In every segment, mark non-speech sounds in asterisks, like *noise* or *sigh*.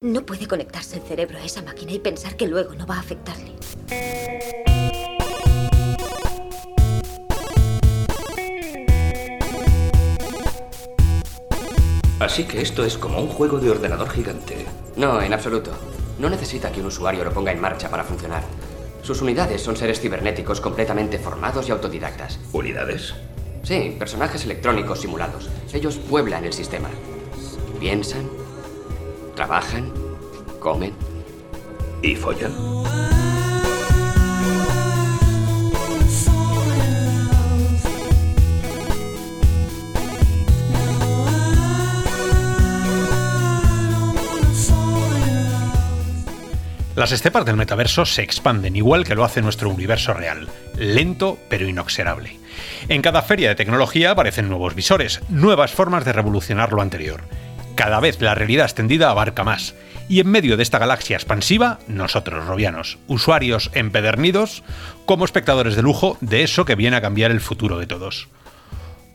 No puede conectarse el cerebro a esa máquina y pensar que luego no va a afectarle. Así que esto es como un juego de ordenador gigante. No, en absoluto. No necesita que un usuario lo ponga en marcha para funcionar. Sus unidades son seres cibernéticos completamente formados y autodidactas. ¿Unidades? Sí, personajes electrónicos simulados. Ellos pueblan el sistema. Piensan, trabajan, comen. ¿Y follan? Las estepas del metaverso se expanden igual que lo hace nuestro universo real, lento pero inexorable. En cada feria de tecnología aparecen nuevos visores, nuevas formas de revolucionar lo anterior. Cada vez la realidad extendida abarca más, y en medio de esta galaxia expansiva, nosotros, robianos, usuarios empedernidos, como espectadores de lujo de eso que viene a cambiar el futuro de todos.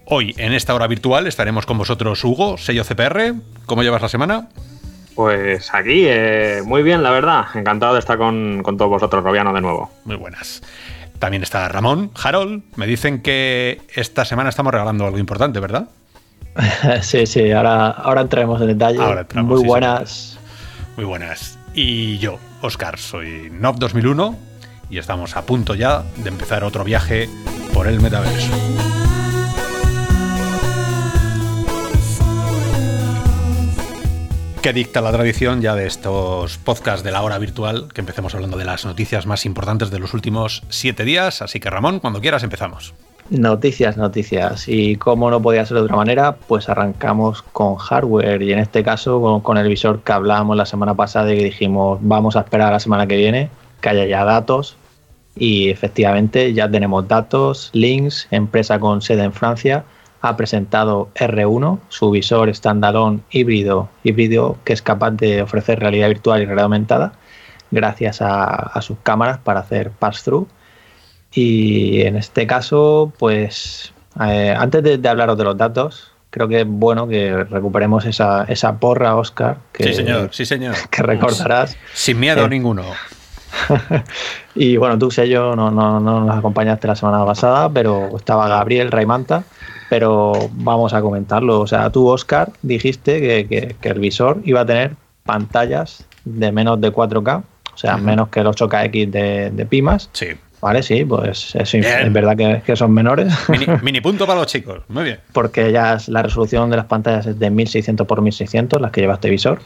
Hoy, en esta hora virtual, estaremos con vosotros, Hugo, sello CPR. ¿Cómo llevas la semana? Pues aquí, eh, muy bien, la verdad. Encantado de estar con, todos vosotros, Robiano, de nuevo. Muy buenas. También está Ramón, Harold. Me dicen que esta semana estamos regalando algo importante, ¿verdad? *laughs* sí, sí, ahora, ahora entraremos en detalle. muy buenas. Muy buenas. Y yo, Oscar, soy Nov 2001 y estamos a punto ya de empezar otro viaje por el metaverso. que dicta la tradición ya de estos podcasts de la hora virtual, que empecemos hablando de las noticias más importantes de los últimos siete días. Así que Ramón, cuando quieras empezamos. Noticias, noticias. Y como no podía ser de otra manera, pues arrancamos con hardware y en este caso con, el visor que hablábamos la semana pasada y que dijimos vamos a esperar a la semana que viene, que haya ya datos. Y efectivamente ya tenemos datos, links, empresa con sede en Francia ha presentado R1, su visor standalone híbrido, híbrido que es capaz de ofrecer realidad virtual y realidad aumentada gracias a, sus cámaras para hacer pass-through. Y en este caso, pues eh, antes de, hablaros de los datos, creo que es bueno que recuperemos esa, esa porra, Oscar. Que, sí, señor, sí, señor. *laughs* Que recordarás. Sin miedo eh, ninguno. *laughs* y bueno, tú, sé yo, no, no, no, nos acompañaste la semana pasada, pero estaba Gabriel Raimanta pero vamos a comentarlo. O sea, tú, Oscar, dijiste que, el visor iba a tener pantallas de menos de 4K, o sea, menos que el 8KX de, de Pimas. Sí. Vale, sí, pues es, es verdad que, son menores. *laughs* Mini, punto para los chicos, muy bien. Porque ya la resolución de las pantallas es de 1600 por 1600, las que lleva este visor.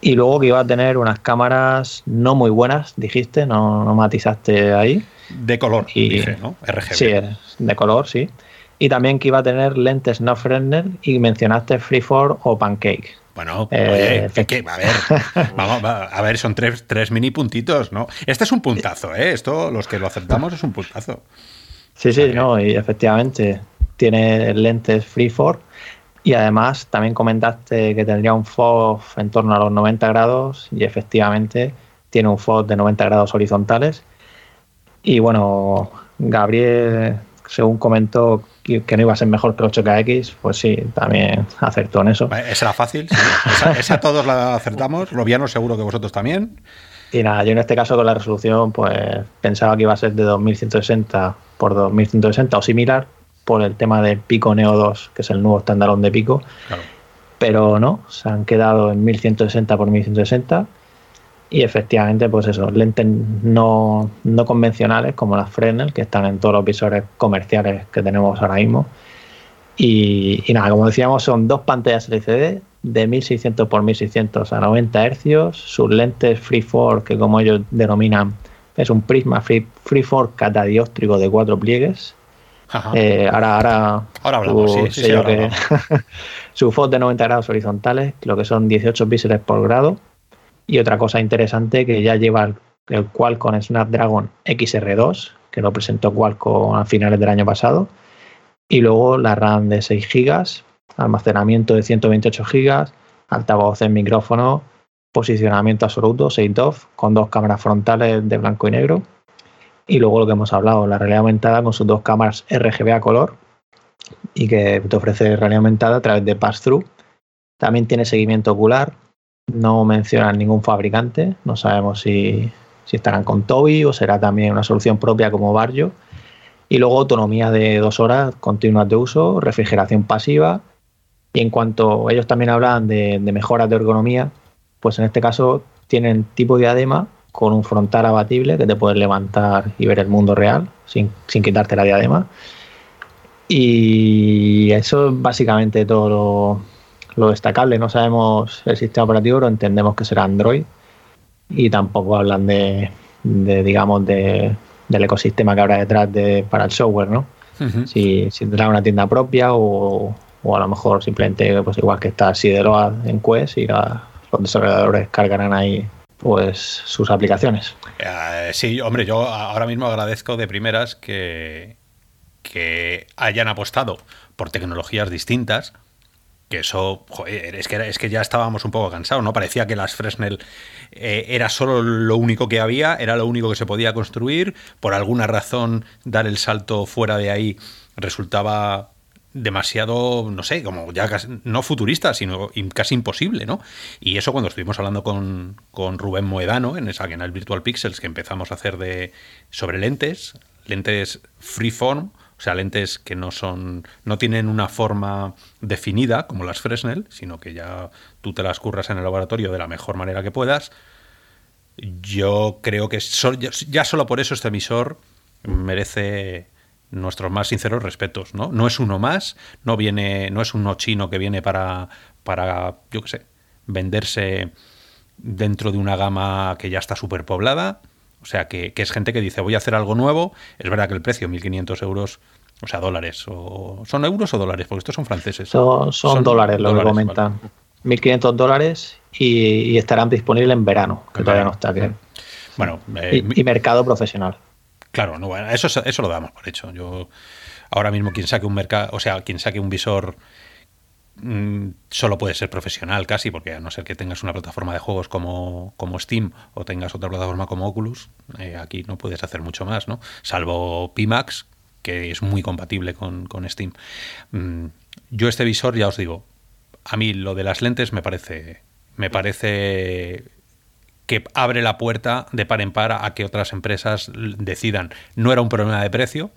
Y luego que iba a tener unas cámaras no muy buenas, dijiste, no, no matizaste ahí. De color, y, ¿no? RGB. Sí, de color, sí y también que iba a tener lentes no Fresnel y mencionaste Freeform o Pancake. Bueno, eh, oye, a ver, *laughs* vamos, a ver, son tres, tres, mini puntitos, ¿no? Este es un puntazo, ¿eh? Esto, los que lo aceptamos, es un puntazo. Sí, sí, no, y efectivamente tiene lentes Freeform y además también comentaste que tendría un FOV en torno a los 90 grados y efectivamente tiene un FOV de 90 grados horizontales. Y bueno, Gabriel, según comentó, que no iba a ser mejor que 8KX, pues sí, también acertó en eso. Esa era fácil, esa, todos la acertamos, Robiano seguro que vosotros también. Y nada, yo en este caso con la resolución pues pensaba que iba a ser de 2160 por 2160 o similar por el tema del Pico Neo 2, que es el nuevo estandalón de Pico. Pero no, se han quedado en 1160 por 1160 y efectivamente, pues eso, lentes no, convencionales como las Fresnel, que están en todos los visores comerciales que tenemos ahora mismo. Y, nada, como decíamos, son dos pantallas LCD de 1600 x 1600 a 90 Hz, sus lentes Freeform, que como ellos denominan, es un prisma free, Freeform catadióptrico de cuatro pliegues. Eh, ahora, ahora, ahora hablamos, sí, sí, *laughs* su FOD de 90 grados horizontales, lo que son 18 píxeles por grado y otra cosa interesante que ya lleva el, Qualcomm Snapdragon XR2, que lo presentó Qualcomm a finales del año pasado. Y luego la RAM de 6 GB, almacenamiento de 128 GB, altavoz en micrófono, posicionamiento absoluto, 6 DOF, con dos cámaras frontales de blanco y negro. Y luego lo que hemos hablado, la realidad aumentada con sus dos cámaras RGB a color y que te ofrece realidad aumentada a través de pass-through. También tiene seguimiento ocular, no mencionan ningún fabricante, no sabemos si, si estarán con Toby o será también una solución propia como Barrio. Y luego autonomía de dos horas continuas de uso, refrigeración pasiva. Y en cuanto ellos también hablan de, mejoras de ergonomía, pues en este caso tienen tipo diadema con un frontal abatible que te puedes levantar y ver el mundo real sin, sin quitarte la diadema. Y eso es básicamente todo lo, lo destacable. No sabemos el sistema operativo, pero entendemos que será Android. Y tampoco hablan de, digamos, de, del ecosistema que habrá detrás de, para el software, ¿no? si, tendrá una tienda propia o, a lo mejor simplemente, pues igual que está Sideroad en Quest y los desarrolladores cargarán ahí pues sus aplicaciones. Eh, sí, hombre, yo ahora mismo agradezco de primeras que, que hayan apostado por tecnologías distintas que eso, joder, es que, es que ya estábamos un poco cansados, ¿no? Parecía que las Fresnel eh, era solo lo único que había, era lo único que se podía construir, por alguna razón dar el salto fuera de ahí resultaba demasiado, no sé, como ya no futurista, sino casi imposible, ¿no? Y eso cuando estuvimos hablando con, con Rubén Moedano en esa en el Virtual Pixels que empezamos a hacer de sobre lentes, lentes freeform, o sea, lentes que no son, no tienen una forma definida como las Fresnel, sino que ya tú te las curras en el laboratorio de la mejor manera que puedas. Yo creo que ya solo por eso este emisor merece nuestros más sinceros respetos, ¿no? No es uno más, no viene, no es uno chino que viene para, para yo qué sé, venderse dentro de una gama que ya está superpoblada. O sea, que, es gente que dice, voy a hacer algo nuevo. Es verdad que el precio, 1.500 euros, o sea, dólares. O, ¿Son euros o dólares? Porque estos son franceses. Son, dólares, lo que comentan. 1.500 dólares y, estarán disponibles en verano, que todavía no está. bien. Bueno, eh, y, mercado profesional. Claro, no, eso, eso lo damos por hecho. Yo ahora mismo quien saque un mercado, o sea, quien saque un visor Mm, solo puede ser profesional casi, porque a no ser que tengas una plataforma de juegos como, como Steam o tengas otra plataforma como Oculus, eh, aquí no puedes hacer mucho más, ¿no? Salvo Pimax, que es muy compatible con, Steam. Mm, yo este visor, ya os digo, a mí lo de las lentes me parece, me parece que abre la puerta de par en par a que otras empresas decidan. No era un problema de precio,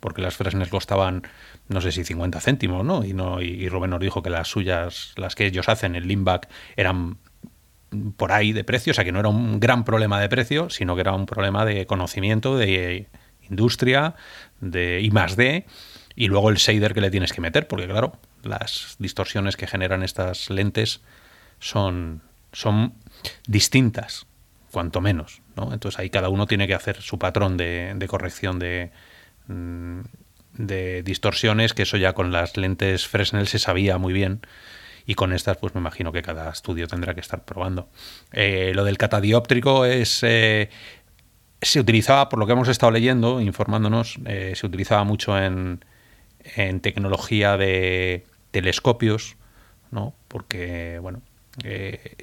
porque las Fresnes costaban no sé si 50 céntimos, ¿no? Y, no, y Rubén nos dijo que las suyas, las que ellos hacen, el Limback, eran por ahí de precio, o sea que no era un gran problema de precio, sino que era un problema de conocimiento, de industria, de I más D, y luego el shader que le tienes que meter, porque claro, las distorsiones que generan estas lentes son, son distintas, cuanto menos, ¿no? Entonces ahí cada uno tiene que hacer su patrón de, de corrección de, mm, de distorsiones, que eso ya con las lentes Fresnel se sabía muy bien. Y con estas, pues me imagino que cada estudio tendrá que estar probando. Eh, lo del catadióptrico es. Eh, se utilizaba, por lo que hemos estado leyendo, informándonos, eh, se utilizaba mucho en, en, tecnología de telescopios, ¿no? Porque, bueno,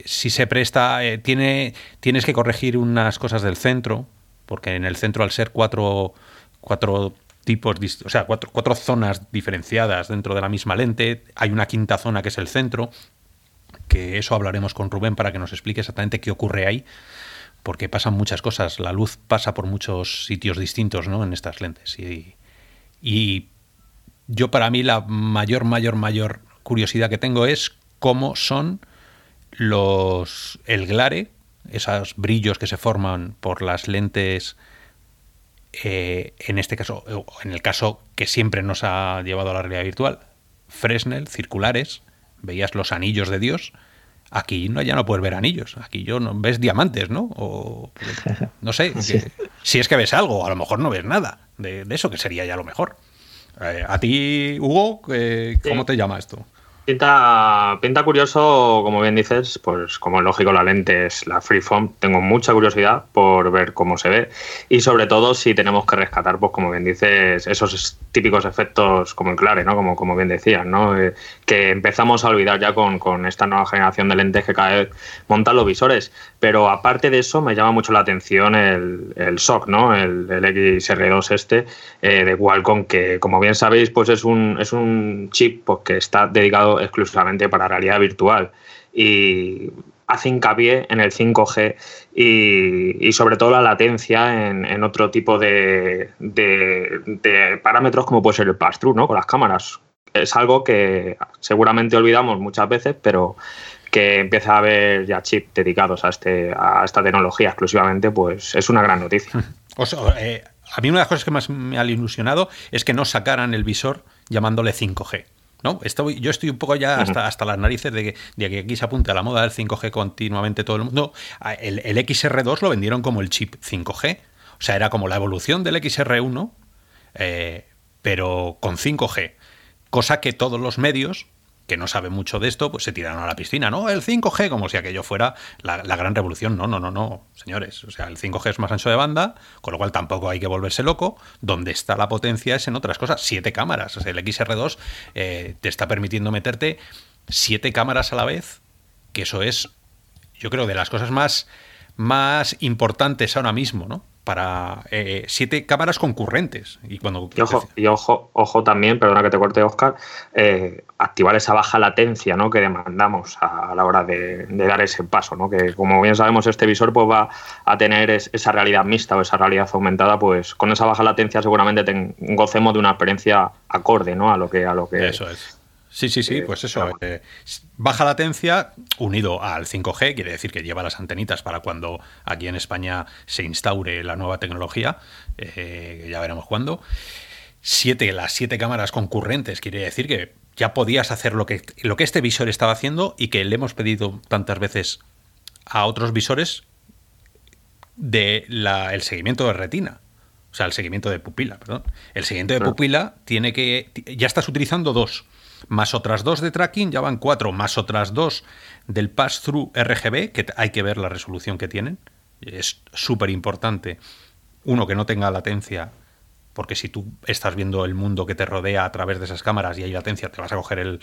si se presta, tiene, tienes que corregir unas cosas del centro, porque en el centro, al ser cuatro, cuatro tipos, o sea, cuatro, zonas diferenciadas dentro de la misma lente. Hay una quinta zona que es el centro, que eso hablaremos con Rubén para que nos explique exactamente qué ocurre ahí, porque pasan muchas cosas. La luz pasa por muchos sitios distintos ¿no? en estas lentes. Y, y yo para mí la mayor, mayor, mayor curiosidad que tengo es cómo son los el glare, esos brillos que se forman por las lentes eh, en este caso, en el caso que siempre nos ha llevado a la realidad virtual, Fresnel, circulares, veías los anillos de Dios. Aquí no, ya no puedes ver anillos, aquí yo no ves diamantes, ¿no? O *laughs* no sé, si es que ves algo, a lo mejor no ves nada de, eso, que sería ya lo mejor. Eh, a ti, Hugo, eh, ¿cómo te llama esto? Pinta, pinta curioso, como bien dices, pues como es lógico la lente es la freeform, tengo mucha curiosidad por ver cómo se ve y sobre todo si tenemos que rescatar, pues como bien dices, esos típicos efectos como el clare, ¿no? Como, como bien decías, ¿no? Eh, que empezamos a olvidar ya con, con, esta nueva generación de lentes que cada vez montan los visores. Pero aparte de eso, me llama mucho la atención el, el SOC, ¿no? El, el XR2 este eh, de Qualcomm, que como bien sabéis, pues es un, es un chip pues, que está dedicado exclusivamente para realidad virtual. Y hace hincapié en el 5G y, sobre todo la latencia en, otro tipo de, parámetros como puede ser el pass-through, ¿no? Con las cámaras. Es algo que seguramente olvidamos muchas veces, pero que empieza a haber ya chips dedicados a, este, a esta tecnología exclusivamente, pues es una gran noticia. *laughs* Eh, a mí una de las cosas que más me ha ilusionado es que no sacaran el visor llamándole 5G. ¿No? Estoy, yo estoy un poco ya hasta, hasta las narices de que, aquí se apunte a la moda del 5G continuamente todo el mundo. El, el, XR2 lo vendieron como el chip 5G. O sea, era como la evolución del XR1, eh, pero con 5G. Cosa que todos los medios que no sabe mucho de esto, pues se tiraron a la piscina, ¿no? El 5G, como si aquello fuera la, gran revolución. No, no, no, no, señores. O sea, el 5G es más ancho de banda, con lo cual tampoco hay que volverse loco. Donde está la potencia es en otras cosas. Siete cámaras. O sea, el XR2 eh, te está permitiendo meterte siete cámaras a la vez, que eso es, yo creo, de las cosas más, más importantes ahora mismo, ¿no? Para eh, siete cámaras concurrentes. Y, cuando, ojo, y ojo, ojo también, perdona que te corte, Oscar, eh, activar esa baja latencia ¿no? que demandamos a, la hora de, dar ese paso. ¿no? Que como bien sabemos, este visor pues, va a tener esa realidad mixta o esa realidad aumentada, pues con esa baja latencia seguramente gocemos de una experiencia acorde ¿no? a lo que a lo que Eso es. Sí, sí, sí, eh, pues eso. Eh, baja latencia unido al 5G, quiere decir que lleva las antenitas para cuando aquí en España se instaure la nueva tecnología, eh, ya veremos cuándo. Siete, las siete cámaras concurrentes, quiere decir que ya podías hacer lo que, lo que este visor estaba haciendo y que le hemos pedido tantas veces a otros visores de el seguimiento de retina. O sea, el seguimiento de pupila, perdón. El seguimiento de pupila tiene que. Ya estás utilizando dos más otras dos de tracking, ya van cuatro, más otras dos del pass-through RGB, que hay que ver la resolución que tienen. Es súper importante. Uno, que no tenga latencia, porque si tú estás viendo el mundo que te rodea a través de esas cámaras y hay latencia, te vas a coger el,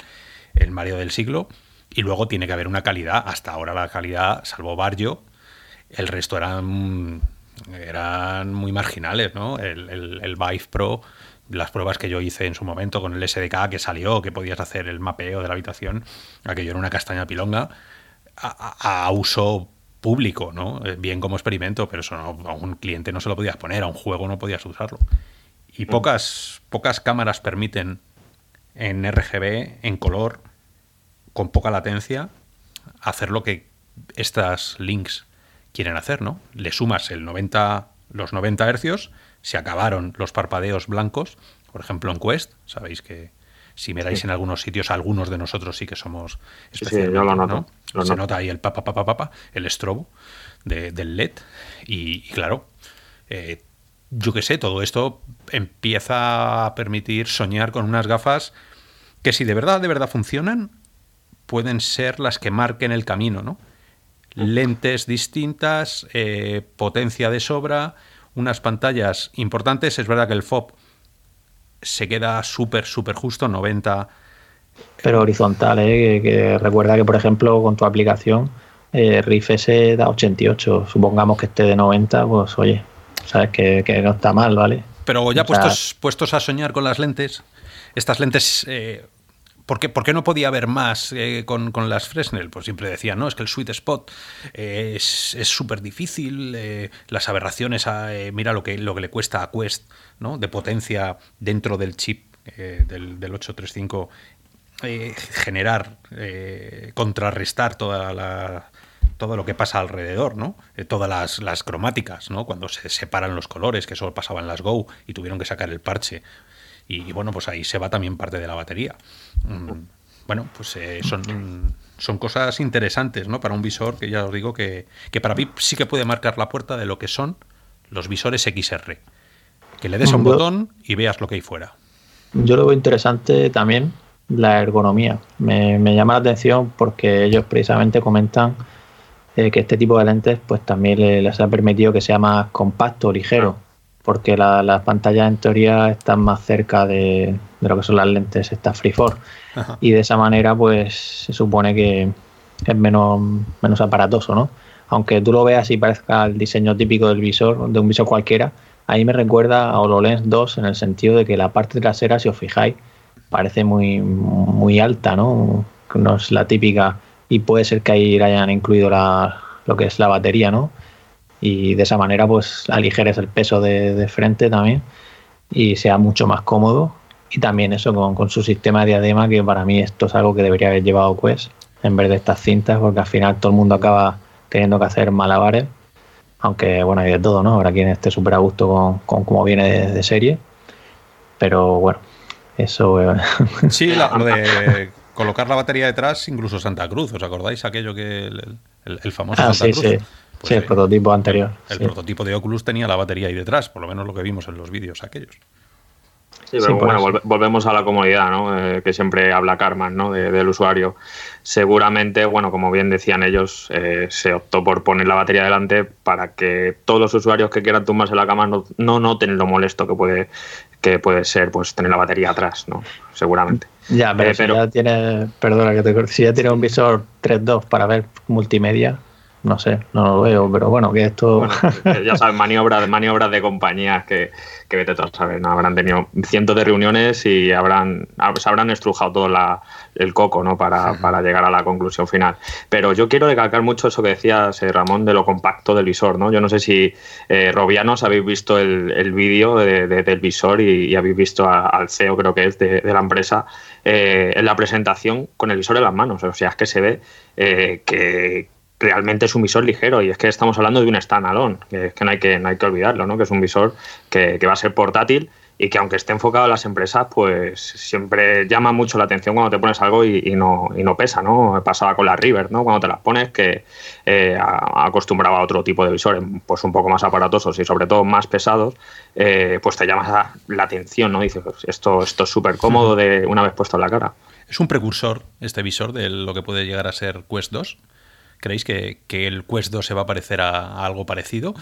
el del siglo. Y luego tiene que haber una calidad. Hasta ahora la calidad, salvo Barrio, el resto eran, eran muy marginales, ¿no? El, el, el Vive Pro las pruebas que yo hice en su momento con el SDK que salió, que podías hacer el mapeo de la habitación, aquello era una castaña pilonga, a, uso público, ¿no? Eh, bien como experimento, pero eso a un cliente no se lo podías poner, a un juego no podías usarlo. Y mm. pocas, pocas cámaras permiten en RGB, en color, con poca latencia, hacer lo que estas links quieren hacer, ¿no? Le sumas el 90, los 90 hercios se acabaron los parpadeos blancos, por ejemplo en Quest, sabéis que si miráis en algunos sitios, algunos de nosotros sí que somos especialmente, sí, lo noto, Se nota ahí el papa, papa, papa, el estrobo del LED. Y, claro, eh, yo qué sé, todo esto empieza a permitir soñar con unas gafas que si de verdad, de verdad funcionan, pueden ser las que marquen el camino, ¿no? Lentes distintas, eh, potencia de sobra, unas pantallas importantes. Es verdad que el FOB se queda súper, súper justo, 90. Pero horizontal, ¿eh? que, recuerda que, por ejemplo, con tu aplicación, eh, RIF S da 88. Supongamos que esté de 90, pues oye, sabes que, no está mal, ¿vale? Pero ya puestos, puestos a soñar con las lentes, estas lentes eh, ¿Por qué, no podía haber más eh, con, las Fresnel? Pues siempre decían, no, es que el sweet spot eh, es súper difícil, eh, las aberraciones, mira lo que, lo que le cuesta a Quest, ¿no? De potencia dentro del chip del, del, 835, generar, contrarrestar toda la, todo lo que pasa alrededor, ¿no? todas las, las, cromáticas, ¿no? Cuando se separan los colores, que eso pasaba en las Go y tuvieron que sacar el parche y, bueno, pues ahí se va también parte de la batería. Mm, bueno, pues eh, son, son cosas interesantes, ¿no? Para un visor que ya os digo que, que para mí sí que puede marcar la puerta de lo que son los visores XR. Que le des a un botón y veas lo que hay fuera. Yo lo veo interesante también la ergonomía. Me, llama la atención porque ellos precisamente comentan eh, que este tipo de lentes pues también les ha permitido que sea más compacto, ligero porque las pantallas en teoría están más cerca de, lo que son las lentes estas Freeform y de esa manera pues se supone que es menos, menos aparatoso, ¿no? Aunque tú lo veas y parezca el diseño típico del visor, de un visor cualquiera, ahí me recuerda a HoloLens 2 en el sentido de que la parte trasera, si os fijáis, parece muy, muy alta, ¿no? No es la típica y puede ser que ahí hayan incluido la, lo que es la batería, ¿no? Y de esa manera pues aligeres el peso de, frente también y sea mucho más cómodo. Y también eso con, con, su sistema de diadema, que para mí esto es algo que debería haber llevado Quest en vez de estas cintas, porque al final todo el mundo acaba teniendo que hacer malabares. Aunque bueno, hay de todo, ¿no? Habrá quien esté súper a gusto con, con cómo viene de, serie. Pero bueno, eso. Eh, *laughs* sí, lo de colocar la batería detrás, incluso Santa Cruz, ¿os acordáis aquello que el, famoso ah, Santa Cruz? Sí, pues sí, el prototipo anterior. El prototipo de Oculus tenía la batería ahí detrás, por lo menos lo que vimos en los vídeos aquellos. Sí, pero bueno, volvemos a la comodidad, ¿no? Eh, que siempre habla Carman, ¿no? del usuario. Seguramente, bueno, como bien decían ellos, eh, se optó por poner la batería delante para que todos los usuarios que quieran tumbarse la cama no, no noten lo molesto que puede que puede ser pues tener la batería atrás, ¿no? Seguramente. Ya, pero, eh, si ya tiene, perdona que te si ya tiene un visor 3.2 para ver multimedia, no sé, no lo veo, pero bueno, que esto... *laughs* ya sabes, maniobras, maniobras de compañías que, que vete a saber, ¿no? habrán tenido cientos de reuniones y habrán, se habrán estrujado todo la, el coco ¿no? Para, para, llegar a la conclusión final. Pero yo quiero recalcar mucho eso que decías, eh, Ramón, de lo compacto del visor. ¿no? Yo no sé si eh, Robianos habéis visto el, el vídeo de, del visor y, habéis visto al CEO, creo que es, de, la empresa, eh, en la presentación con el visor en las manos. O sea, es que se ve que, realmente es un visor ligero y es que estamos hablando de un standalone, que es que no hay que, no hay que olvidarlo, ¿no? que es un visor que, va a ser portátil y que aunque esté enfocado en las empresas, pues siempre llama mucho la atención cuando te pones algo y, no, y no pesa, ¿no? Pasaba con la River, ¿no? Cuando te las pones, que eh, acostumbraba a otro tipo de visores, pues un poco más aparatosos y sobre todo más pesados, eh, pues te llama la atención, ¿no? Dices, pues esto, esto es súper cómodo de una vez puesto en la cara. ¿Es un precursor este visor de lo que puede llegar a ser Quest 2? ¿Creéis que, el Quest 2 se va a parecer a, algo parecido?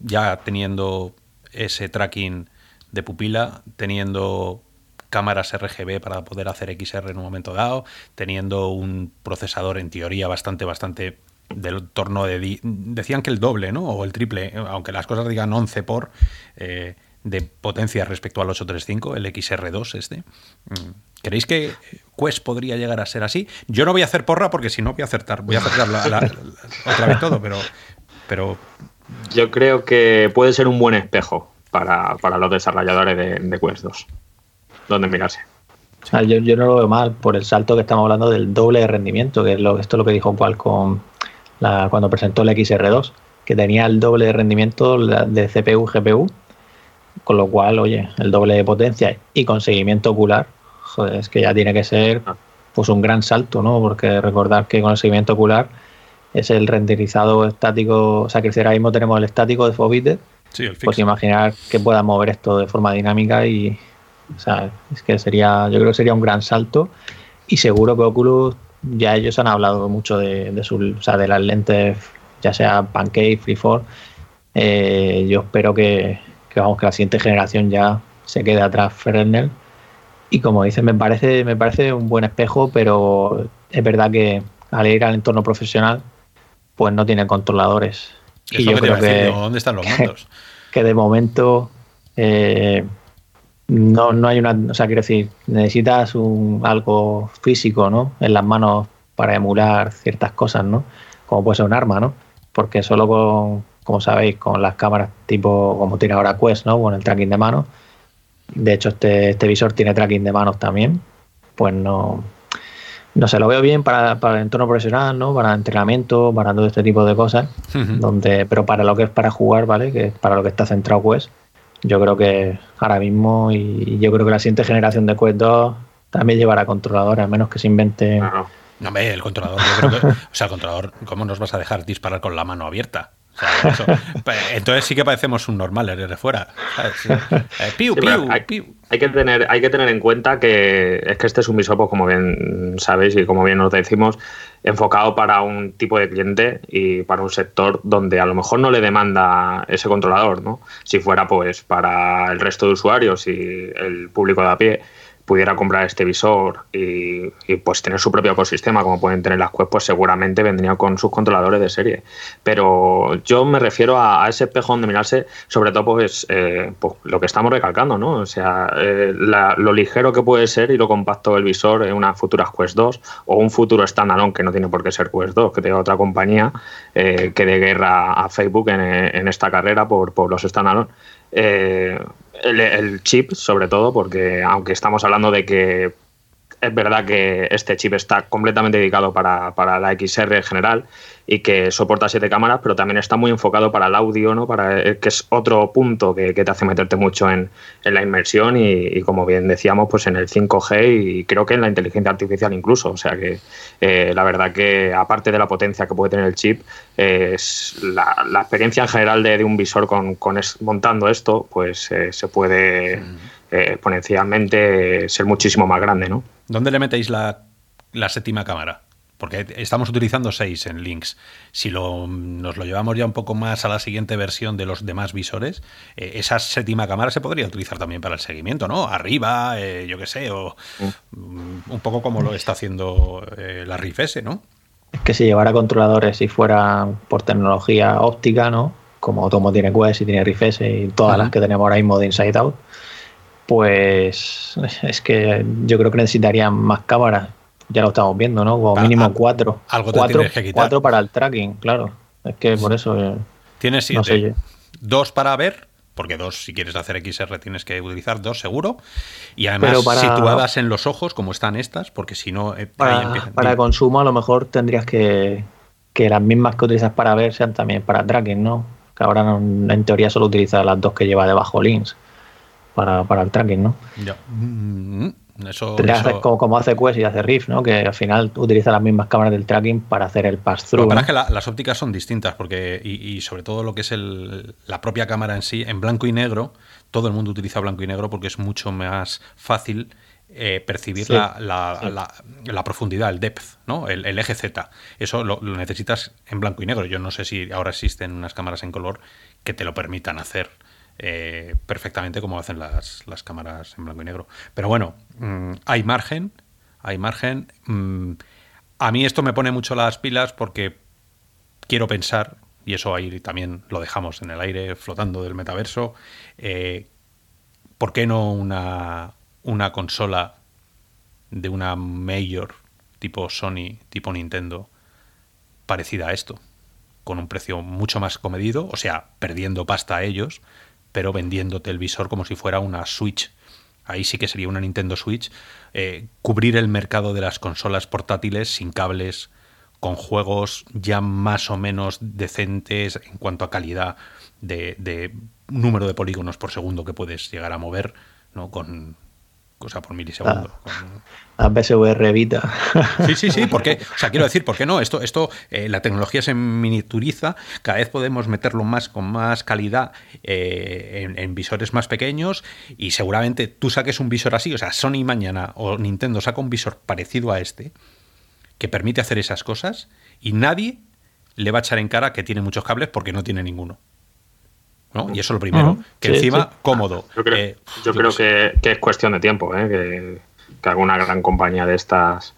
Ya teniendo ese tracking de pupila, teniendo cámaras RGB para poder hacer XR en un momento dado, teniendo un procesador en teoría bastante, bastante del torno de... Decían que el doble, ¿no? O el triple, aunque las cosas digan 11 por... Eh, de potencia respecto al 835, el XR2 este. Mm. ¿Creéis que Quest podría llegar a ser así? Yo no voy a hacer porra porque si no voy a acertar, voy a acertar otra vez todo, pero, pero... Yo creo que puede ser un buen espejo para, los desarrolladores de, Quest 2, donde mirarse. yo, yo, no lo veo mal por el salto que estamos hablando del doble de rendimiento, que es lo, esto es lo que dijo Qualcomm la, cuando presentó el XR2, que tenía el doble de rendimiento de CPU GPU con lo cual, oye, el doble de potencia y con seguimiento ocular, joder, es que ya tiene que ser pues un gran salto, ¿no? Porque recordar que con el seguimiento ocular es el renderizado estático, o sea que ahora mismo tenemos el estático de sí, pues imaginar que pueda mover esto de forma dinámica y, o sea, es que sería, yo creo que sería un gran salto. Y seguro que Oculus, ya ellos han hablado mucho de, su, o sea, de las lentes, ya sea Pancake, Freeform, eh, yo espero que, que vamos que la siguiente generación ya se quede atrás Fresnel y como dices me parece me parece un buen espejo pero es verdad que al ir al entorno profesional pues no tiene controladores y yo creo que dónde están los *laughs* mandos que, de momento eh, no, no hay una o sea quiero decir necesitas un algo físico no en las manos para emular ciertas cosas no como puede ser un arma no porque solo con, como sabéis, con las cámaras tipo como tiene ahora Quest, ¿no? Con el tracking de manos. De hecho, este, este visor tiene tracking de manos también. Pues no, no sé, lo veo bien para, para el entorno profesional, ¿no? Para entrenamiento, para todo este tipo de cosas. donde, pero para lo que es para jugar, ¿vale? Que es para lo que está centrado Quest. Yo creo que ahora mismo, y yo creo que la siguiente generación de Quest 2 también llevará controladores, a menos que se invente. No, hombre, el controlador, yo creo que, o sea, el controlador, ¿cómo nos vas a dejar disparar con la mano abierta? *laughs* Entonces sí que parecemos un normal desde fuera. hay, que tener, hay que tener en cuenta que es que este es un pues, como bien sabéis y como bien nos decimos, enfocado para un tipo de cliente y para un sector donde a lo mejor no le demanda ese controlador, ¿no? Si fuera pues para el resto de usuarios y el público de a pie, pudiera comprar este visor y, pues tener su propio ecosistema como pueden tener las Quest, pues seguramente vendría con sus controladores de serie. Pero yo me refiero a, ese espejo donde mirarse, sobre todo pues, eh, pues, lo que estamos recalcando, ¿no? O sea, eh, lo ligero que puede ser y lo compacto del visor en una futura Quest 2 o un futuro standalone que no tiene por qué ser Quest 2, que tenga otra compañía eh, que dé guerra a Facebook en, esta carrera por, por los standalone. Eh, el, chip, sobre todo, porque aunque estamos hablando de que es verdad que este chip está completamente dedicado para, para la XR en general, y que soporta siete cámaras, pero también está muy enfocado para el audio, ¿no? Para, eh, que es otro punto que, te hace meterte mucho en, la inmersión y, como bien decíamos, pues en el 5G y creo que en la inteligencia artificial incluso. O sea que eh, la verdad que aparte de la potencia que puede tener el chip, es la, experiencia en general de, un visor con, montando esto, pues eh, se puede exponencialmente ser muchísimo más grande, ¿no? ¿Dónde le metéis la, la séptima cámara? porque estamos utilizando 6 en links. Si lo, nos lo llevamos ya un poco más a la siguiente versión de los demás visores, eh, esa séptima cámara se podría utilizar también para el seguimiento, ¿no? Arriba, eh, yo qué sé, o mm, un poco como lo está haciendo eh, la Rift S, ¿no? Es que si llevara controladores y fuera por tecnología óptica, ¿no? Como Tomo tiene Quest y tiene Rift S y todas las que tenemos ahora mismo de Inside Out, pues *laughs* es que yo creo que necesitarían más cámaras ya lo estamos viendo, ¿no? Como mínimo cuatro. Algo cuatro, que quitar. cuatro para el tracking, claro. Es que por eso. Eh, tienes siete. dos para ver, porque dos, si quieres hacer XR, tienes que utilizar dos seguro. Y además situadas en los ojos, como están estas, porque si no. Eh, para, consumo, a lo mejor tendrías que. Que las mismas que utilizas para ver sean también para tracking, ¿no? Que ahora en teoría solo utiliza las dos que lleva debajo links para, para el tracking, ¿no? Ya. Mm, eso, como, hace Quest y hace Rift, ¿no? que al final utiliza las mismas cámaras del tracking para hacer el pass-through. Lo que que las ópticas son distintas, porque y, sobre todo lo que es el, la propia cámara en sí, en blanco y negro, todo el mundo utiliza blanco y negro porque es mucho más fácil eh, percibir la, la, profundidad, el depth, ¿no? el, eje Z. Eso lo, necesitas en blanco y negro. Yo no sé si ahora existen unas cámaras en color que te lo permitan hacer eh, perfectamente como hacen las, las, cámaras en blanco y negro. Pero bueno, mm, hay margen, hay margen. Mm, a mí esto me pone mucho las pilas porque quiero pensar, y eso ahí también lo dejamos en el aire flotando del metaverso, eh, ¿por qué no una, una consola de una mayor tipo Sony, tipo Nintendo, parecida a esto? con un precio mucho más comedido, o sea, perdiendo pasta a ellos, pero vendiéndote el visor como si fuera una Switch. Ahí sí que sería una Nintendo Switch. Eh, cubrir el mercado de las consolas portátiles sin cables, con juegos ya más o menos decentes en cuanto a calidad de, número de polígonos por segundo que puedes llegar a mover, ¿no? Con, cosa por milisegundo. A PSVR Vita. *laughs* Sí, sí, sí, porque, *laughs* o sea, quiero decir, ¿por qué no? Esto, esto eh, la tecnología se miniaturiza, cada vez podemos meterlo más con más calidad eh, en, visores más pequeños y seguramente tú saques un visor así, o sea, Sony mañana o Nintendo saca un visor parecido a este que permite hacer esas cosas y nadie le va a echar en cara que tiene muchos cables porque no tiene ninguno. ¿No? Y eso es lo primero. Que encima, cómodo. Yo creo, eh, que, es cuestión de tiempo, ¿eh? que, alguna gran compañía de estas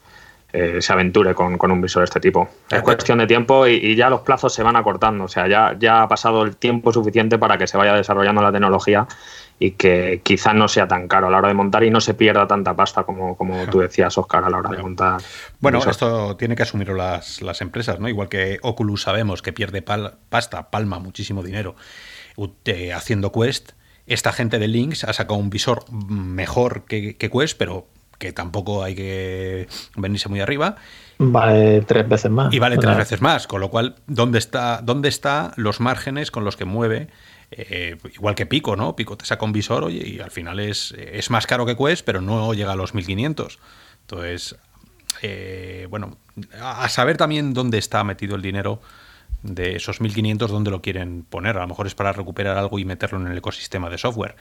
eh, se aventure con, un visor de este tipo. Es cuestión de tiempo y, ya los plazos se van acortando. O sea, ya, ya ha pasado el tiempo suficiente para que se vaya desarrollando la tecnología y que quizás no sea tan caro a la hora de montar y no se pierda tanta pasta como, como tú decías, Oscar, a la hora de montar. Bueno, esto tiene que asumirlo las, las, empresas, ¿no? Igual que Oculus sabemos que pierde pasta, palma muchísimo dinero haciendo Quest. Esta gente de Lynx ha sacado un visor mejor que, Quest, pero que tampoco hay que venirse muy arriba. Vale tres veces más. Y vale tres veces más, con lo cual, ¿dónde está, dónde está los márgenes con los que mueve? Eh, igual que Pico, ¿no? Pico te saca un visor oye, y al final es, es más caro que Quest, pero no llega a los 1500. Entonces, eh, bueno, a saber también dónde está metido el dinero de esos 1500 dónde lo quieren poner. A lo mejor es para recuperar algo y meterlo en el ecosistema de software,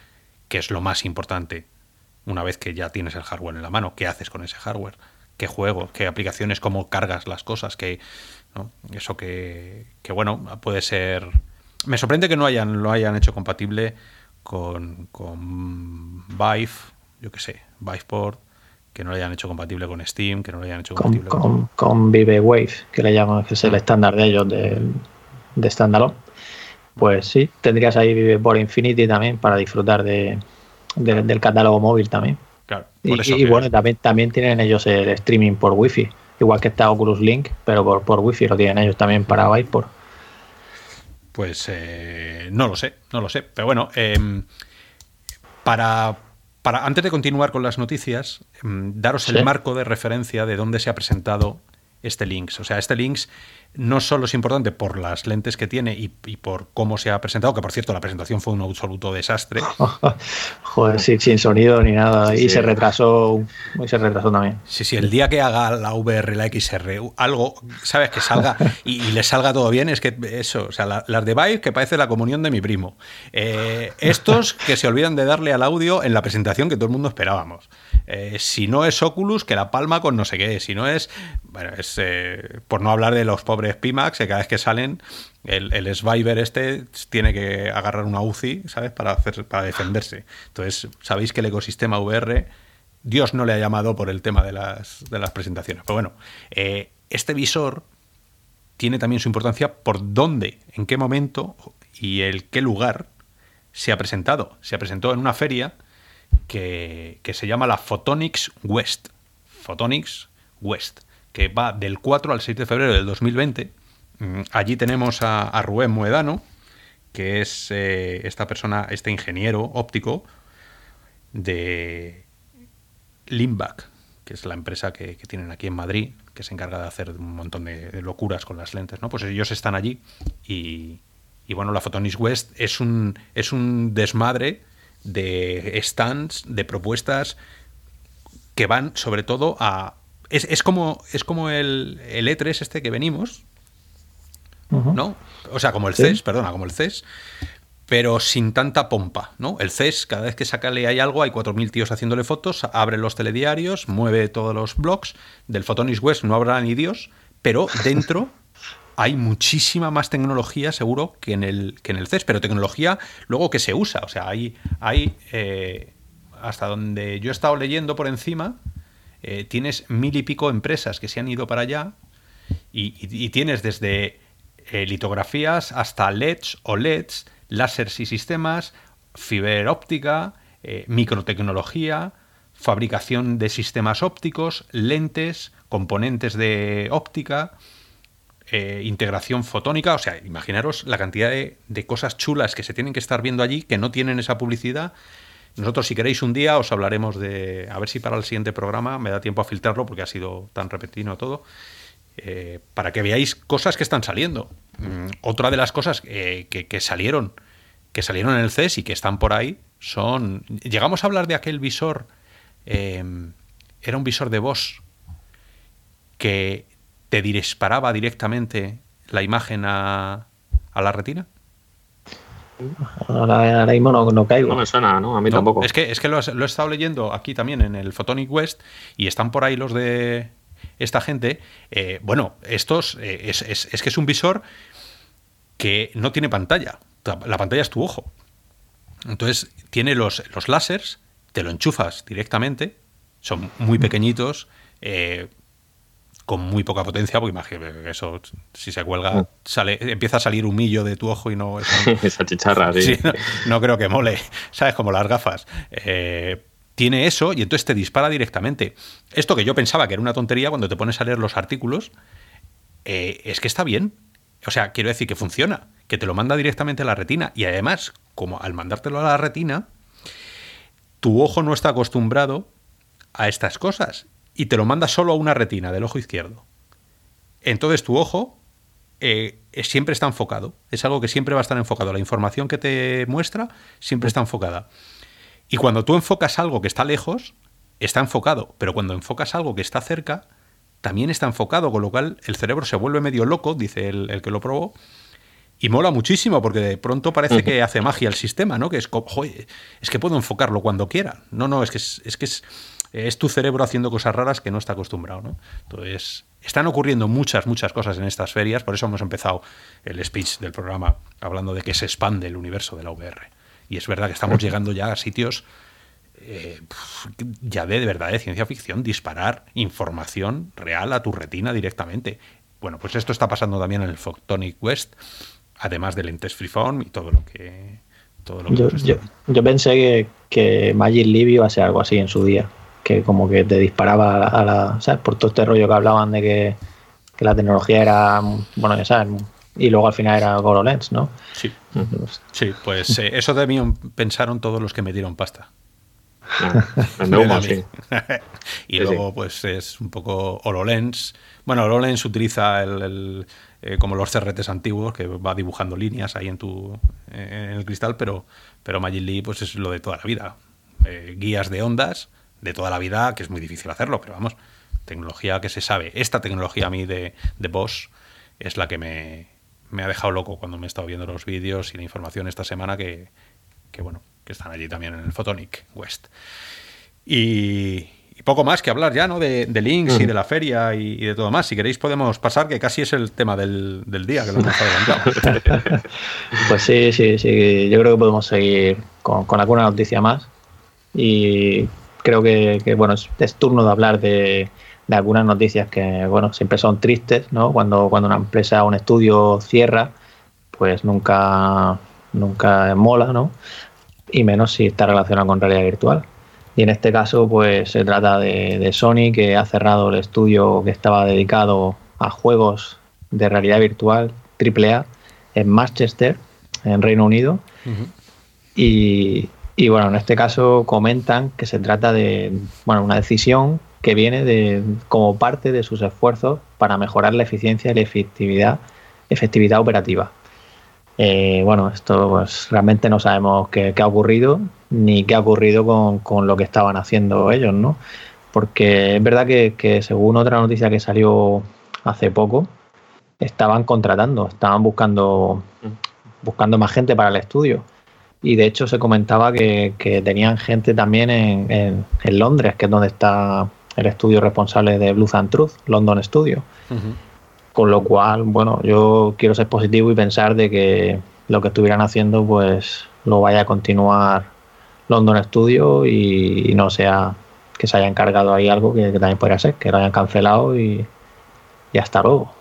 que es lo más importante una vez que ya tienes el hardware en la mano. ¿Qué haces con ese hardware? ¿Qué juego? ¿Qué aplicaciones? ¿Cómo cargas las cosas? que Eso que, que, bueno, puede ser... Me sorprende que no hayan, lo hayan hecho compatible con, con Vive, yo qué sé, Viveport, que no lo hayan hecho compatible con Steam, que no lo hayan hecho con, compatible con, con Vive Wave, que le llaman, que es el estándar de ellos de, de standalone. Pues sí, tendrías ahí Vive por Infinity también para disfrutar de, de- del catálogo móvil también. Claro, Y, por eso y que- bueno, también, también tienen ellos el streaming por Wi-Fi, igual que está Oculus Link, pero por, por Wi-Fi lo tienen ellos también para Viveport. Pues eh, no lo sé, no lo sé. Pero bueno, em, para, para antes de continuar con las noticias, em, daros Sí. el marco de referencia de dónde se ha presentado este Lynx. O sea, este Lynx no solo es importante por las lentes que tiene y, y por cómo se ha presentado, que por cierto la presentación fue un absoluto desastre. *laughs* Joder, sí, sin sonido ni nada. Y se retrasó, y se retrasó también. Sí, sí, el día que haga la VR, la XR, algo, ¿sabes? Que salga *laughs* y, y le salga todo bien, es que eso, o sea, la- las de Vive que parece la comunión de mi primo. Eh, estos *laughs* que se olvidan de darle al audio en la presentación que todo el mundo esperábamos. Eh, si no es Oculus, que la palma con no sé qué. Si no es, bueno, es eh, por no hablar de los pobres Pimax, que cada vez que salen, el, el Sviver este tiene que agarrar una UCI, ¿sabes? Para, hacer, para defenderse. Entonces, sabéis que el ecosistema VR Dios no le ha llamado por el tema de las, de las presentaciones. Pero bueno, eh, este visor tiene también su importancia por dónde, en qué momento y el qué lugar se ha presentado. Se presentó en una feria que, que se llama la Photonics West. Photonics West, que va del 4 al 6 de febrero del 2020. Mm, Allí tenemos a, Rubén Moedano, que es eh, esta persona, este ingeniero óptico de Limbac, que es la empresa que, tienen aquí en Madrid, que se encarga de hacer un montón de, de locuras con las lentes, ¿no? Pues ellos están allí y, y bueno, la Photonics West es un, es un desmadre de stands, de propuestas que van sobre todo a... Es, es como, es como el, el E3 este que venimos. ¿no? O sea, como el Sí. CES, perdona, como el CES, pero sin tanta pompa, ¿no? El CES, cada vez que sacale ahí algo, hay 4.000 tíos haciéndole fotos, abre los telediarios, mueve todos los blogs. Del Photonics West no habrá ni Dios, pero dentro *laughs* hay muchísima más tecnología, seguro, que en el, que en el CES, pero tecnología luego que se usa. O sea, hay, hay eh, hasta donde yo he estado leyendo por encima, eh, tienes mil y pico empresas que se han ido para allá y, tienes desde eh, litografías hasta LEDs o LEDs, láseres y sistemas, fibra óptica, eh, microtecnología, fabricación de sistemas ópticos, lentes, componentes de óptica, eh, integración fotónica. O sea, imaginaros la cantidad de cosas chulas que se tienen que estar viendo allí que no tienen esa publicidad. Nosotros, si queréis un día, os hablaremos de. A ver si para el siguiente programa me da tiempo a filtrarlo porque ha sido tan repentino todo. eh, para que veáis cosas que están saliendo. Mm, otra de las cosas eh, que, salieron, que salieron en el CES y que están por ahí, son. Llegamos a hablar de aquel visor. eh, era un visor de Bosch que te disparaba directamente la imagen a la retina. Ahora, ahora mismo no, no caigo. No me suena, ¿no? A mí No, tampoco. Es que, es que lo he estado leyendo aquí también en el Photonic West y están por ahí los de esta gente. Eh, bueno, estos eh, es, es- es que es un visor que no tiene pantalla. La pantalla es tu ojo. Entonces tiene los, los láseres, te lo enchufas directamente, son muy pequeñitos, eh, con muy poca potencia, porque imagínate que eso, si se cuelga, sale, empieza a salir un millo de tu ojo y no... eso *laughs* Esa chicharra, sí. Sí, no, no creo que mole, *laughs* ¿sabes? Como las gafas. Eh, tiene eso y entonces te dispara directamente. Esto que yo pensaba que era una tontería cuando te pones a leer los artículos, eh, es que está bien. O sea, quiero decir que funciona, que te lo manda directamente a la retina. Y además, como al mandártelo a la retina, tu ojo no está acostumbrado a estas cosas y te lo manda solo a una retina del ojo izquierdo. Entonces tu ojo eh, siempre está enfocado. Es algo que siempre va a estar enfocado. La información que te muestra siempre está enfocada. Y cuando tú enfocas algo que está lejos, está enfocado. Pero cuando enfocas algo que está cerca, también está enfocado. Con lo cual el cerebro se vuelve medio loco, dice el, el que lo probó. Y mola muchísimo porque de pronto parece que hace magia el sistema, ¿no? Que es, joder, es que puedo enfocarlo cuando quiera. No, no, es que es, es que es, es tu cerebro haciendo cosas raras que no está acostumbrado, ¿no? Entonces, están ocurriendo muchas, muchas cosas en estas ferias, por eso hemos empezado el speech del programa hablando de que se expande el universo de la VR. Y es verdad que estamos llegando ya a sitios eh, ya de, de verdad de ciencia ficción, disparar información real a tu retina directamente. Bueno, pues esto está pasando también en el Photonic West, además de lentes freeform y todo lo que... Todo lo que Yo, yo pensé que, que Magic Leap iba a ser algo así en su día, que como que te disparaba a la, a la- ¿sabes? Por todo este rollo que hablaban de que, que la tecnología era, bueno, ya sabes, y luego al final era HoloLens, ¿no? Sí, sí, pues eh, eso también pensaron todos los que me dieron pasta. Vende Ven humo, sí. *laughs* y Sí, luego, pues es un poco HoloLens. Bueno, HoloLens utiliza el, el, eh, como los CRTs antiguos, que va dibujando líneas ahí en tu eh, en el cristal, pero, pero Magic Leap pues es lo de toda la vida. Eh, guías de ondas de toda la vida, que es muy difícil hacerlo, pero vamos, tecnología que se sabe. Esta tecnología a mí de, de Bosch es la que me, me ha dejado loco cuando me he estado viendo los vídeos y la información esta semana que, que bueno, que están allí también en el Photonic West. Y, poco más que hablar ya, ¿no? De, links y de la feria y, y de todo más. Si queréis podemos pasar, que casi es el tema del, del día, que lo hemos adelantado. *laughs* Pues sí, sí, sí. Yo creo que podemos seguir con, con alguna noticia más. Y creo que, que, bueno, es, es turno de hablar de, de algunas noticias que, bueno, siempre son tristes, ¿no? Cuando, cuando una empresa o un estudio cierra, pues nunca, nunca mola, ¿no? Y menos si está relacionado con realidad virtual. Y en este caso, pues se trata de, de Sony, que ha cerrado el estudio que estaba dedicado a juegos de realidad virtual AAA en Manchester, en Reino Unido. Y, y, bueno, en este caso comentan que se trata de bueno, una decisión que viene de, como parte de sus esfuerzos para mejorar la eficiencia y la efectividad, efectividad operativa. Eh, bueno, esto pues realmente no sabemos qué, qué, ha ocurrido ni qué ha ocurrido con, con, lo que estaban haciendo ellos, ¿no? Porque es verdad que, que según otra noticia que salió hace poco, estaban contratando, estaban buscando, buscando más gente para el estudio. Y de hecho se comentaba que, que tenían gente también en, en, en, Londres, que es donde está el estudio responsable de Blue and Truth, London Studio. Uh -huh. Con lo cual, bueno, yo quiero ser positivo y pensar de que lo que estuvieran haciendo, pues lo vaya a continuar London Studio y, y no sea que se haya encargado ahí algo que, que, también podría ser, que lo hayan cancelado y, y hasta luego.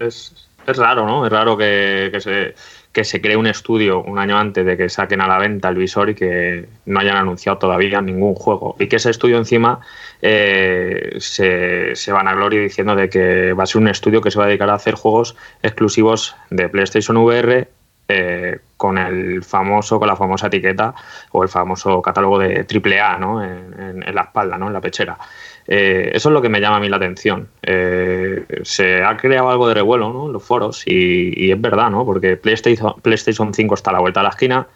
Es, es, raro, ¿no? Es raro que, que, se, que se cree un estudio un año antes de que saquen a la venta el visor y que no hayan anunciado todavía ningún juego. Y que ese estudio encima eh, se, se van a gloria diciendo de que va a ser un estudio que se va a dedicar a hacer juegos exclusivos de PlayStation VR eh, con el famoso, con la famosa etiqueta o el famoso catálogo de AAA ¿no? en, en, en la espalda, ¿no? en la pechera. Eh, eso es lo que me llama a mí la atención. Eh, se ha creado algo de revuelo ¿no? en los foros y, y, es verdad, ¿no? porque PlayStation, PlayStation 5 está a la vuelta de la esquina.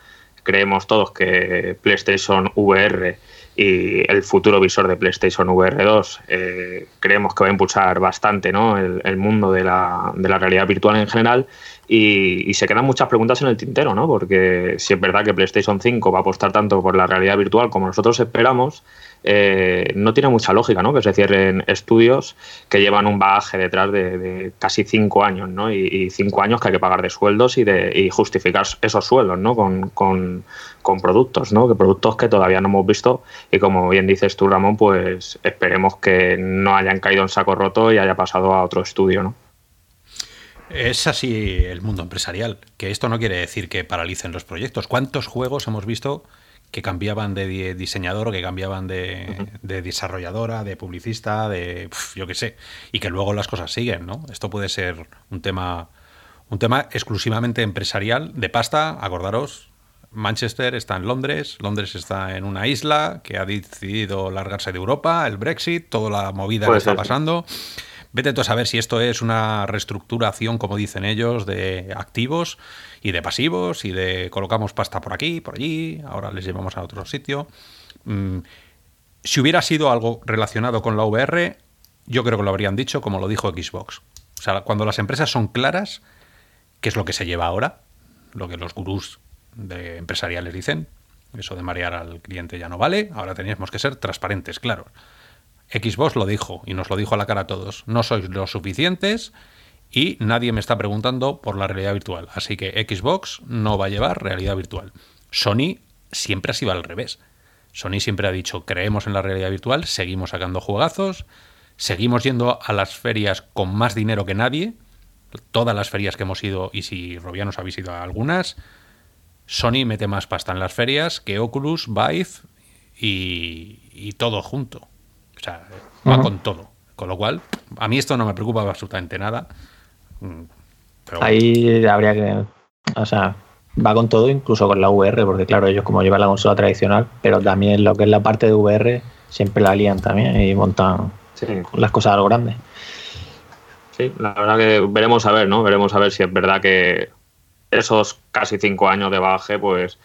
Creemos todos que PlayStation VR y el futuro visor de PlayStation VR 2 eh, creemos que va a impulsar bastante ¿no? el, mundo de la, de la, realidad virtual en general y, y, se quedan muchas preguntas en el tintero, ¿no? porque si es verdad que PlayStation 5 va a apostar tanto por la realidad virtual como nosotros esperamos, eh, no tiene mucha lógica ¿no? que se cierren estudios que llevan un bagaje detrás de, casi cinco años, ¿no? Y, cinco años que hay que pagar de sueldos y justificar esos sueldos ¿no? con, con, con, productos, ¿no? que productos que todavía no hemos visto y como bien dices tú, Ramón, pues esperemos que no hayan caído en saco roto y haya pasado a otro estudio. ¿no? Es así el mundo empresarial, que esto no quiere decir que paralicen los proyectos. ¿Cuántos juegos hemos visto que cambiaban de diseñador o que cambiaban de, uh -huh. de desarrolladora, de publicista, de yo qué sé, y que luego las cosas siguen, ¿no? Esto puede ser un tema, un tema exclusivamente empresarial, de pasta, acordaros. Manchester está en Londres, Londres está en una isla que ha decidido largarse de Europa, el Brexit, toda la movida que está pasando. Vete tú a saber si esto es una reestructuración, como dicen ellos, de activos y de pasivos y de colocamos pasta por aquí, por allí, ahora les llevamos a otro sitio. Mm, si hubiera sido algo relacionado con la VR, yo creo que lo habrían dicho como lo dijo Xbox. O sea, cuando las empresas son claras, ¿qué es lo que se lleva ahora? Lo que los gurús de empresariales dicen, eso de marear al cliente ya no vale, ahora teníamos que ser transparentes, claro. Xbox lo dijo y nos lo dijo a la cara a todos. No sois lo suficientes y nadie me está preguntando por la realidad virtual. Así que Xbox no va a llevar realidad virtual. Sony siempre ha sido al revés. Sony siempre ha dicho, creemos en la realidad virtual, seguimos sacando juegazos, seguimos yendo a las ferias con más dinero que nadie, todas las ferias que hemos ido, y si Robianos habéis ido a algunas, Sony mete más pasta en las ferias que Oculus, Vive y, todo junto. O sea, va con todo. Con lo cual, a mí esto no me preocupa absolutamente nada. Mm, Ahí habría que. O sea, va con todo, incluso con la VR, porque claro, ellos como llevan la consola tradicional, pero también lo que es la parte de VR siempre la lían también y montan las cosas a lo grande. Sí, la verdad que veremos a ver, ¿no? Veremos a ver si es verdad que esos casi cinco años de baje, pues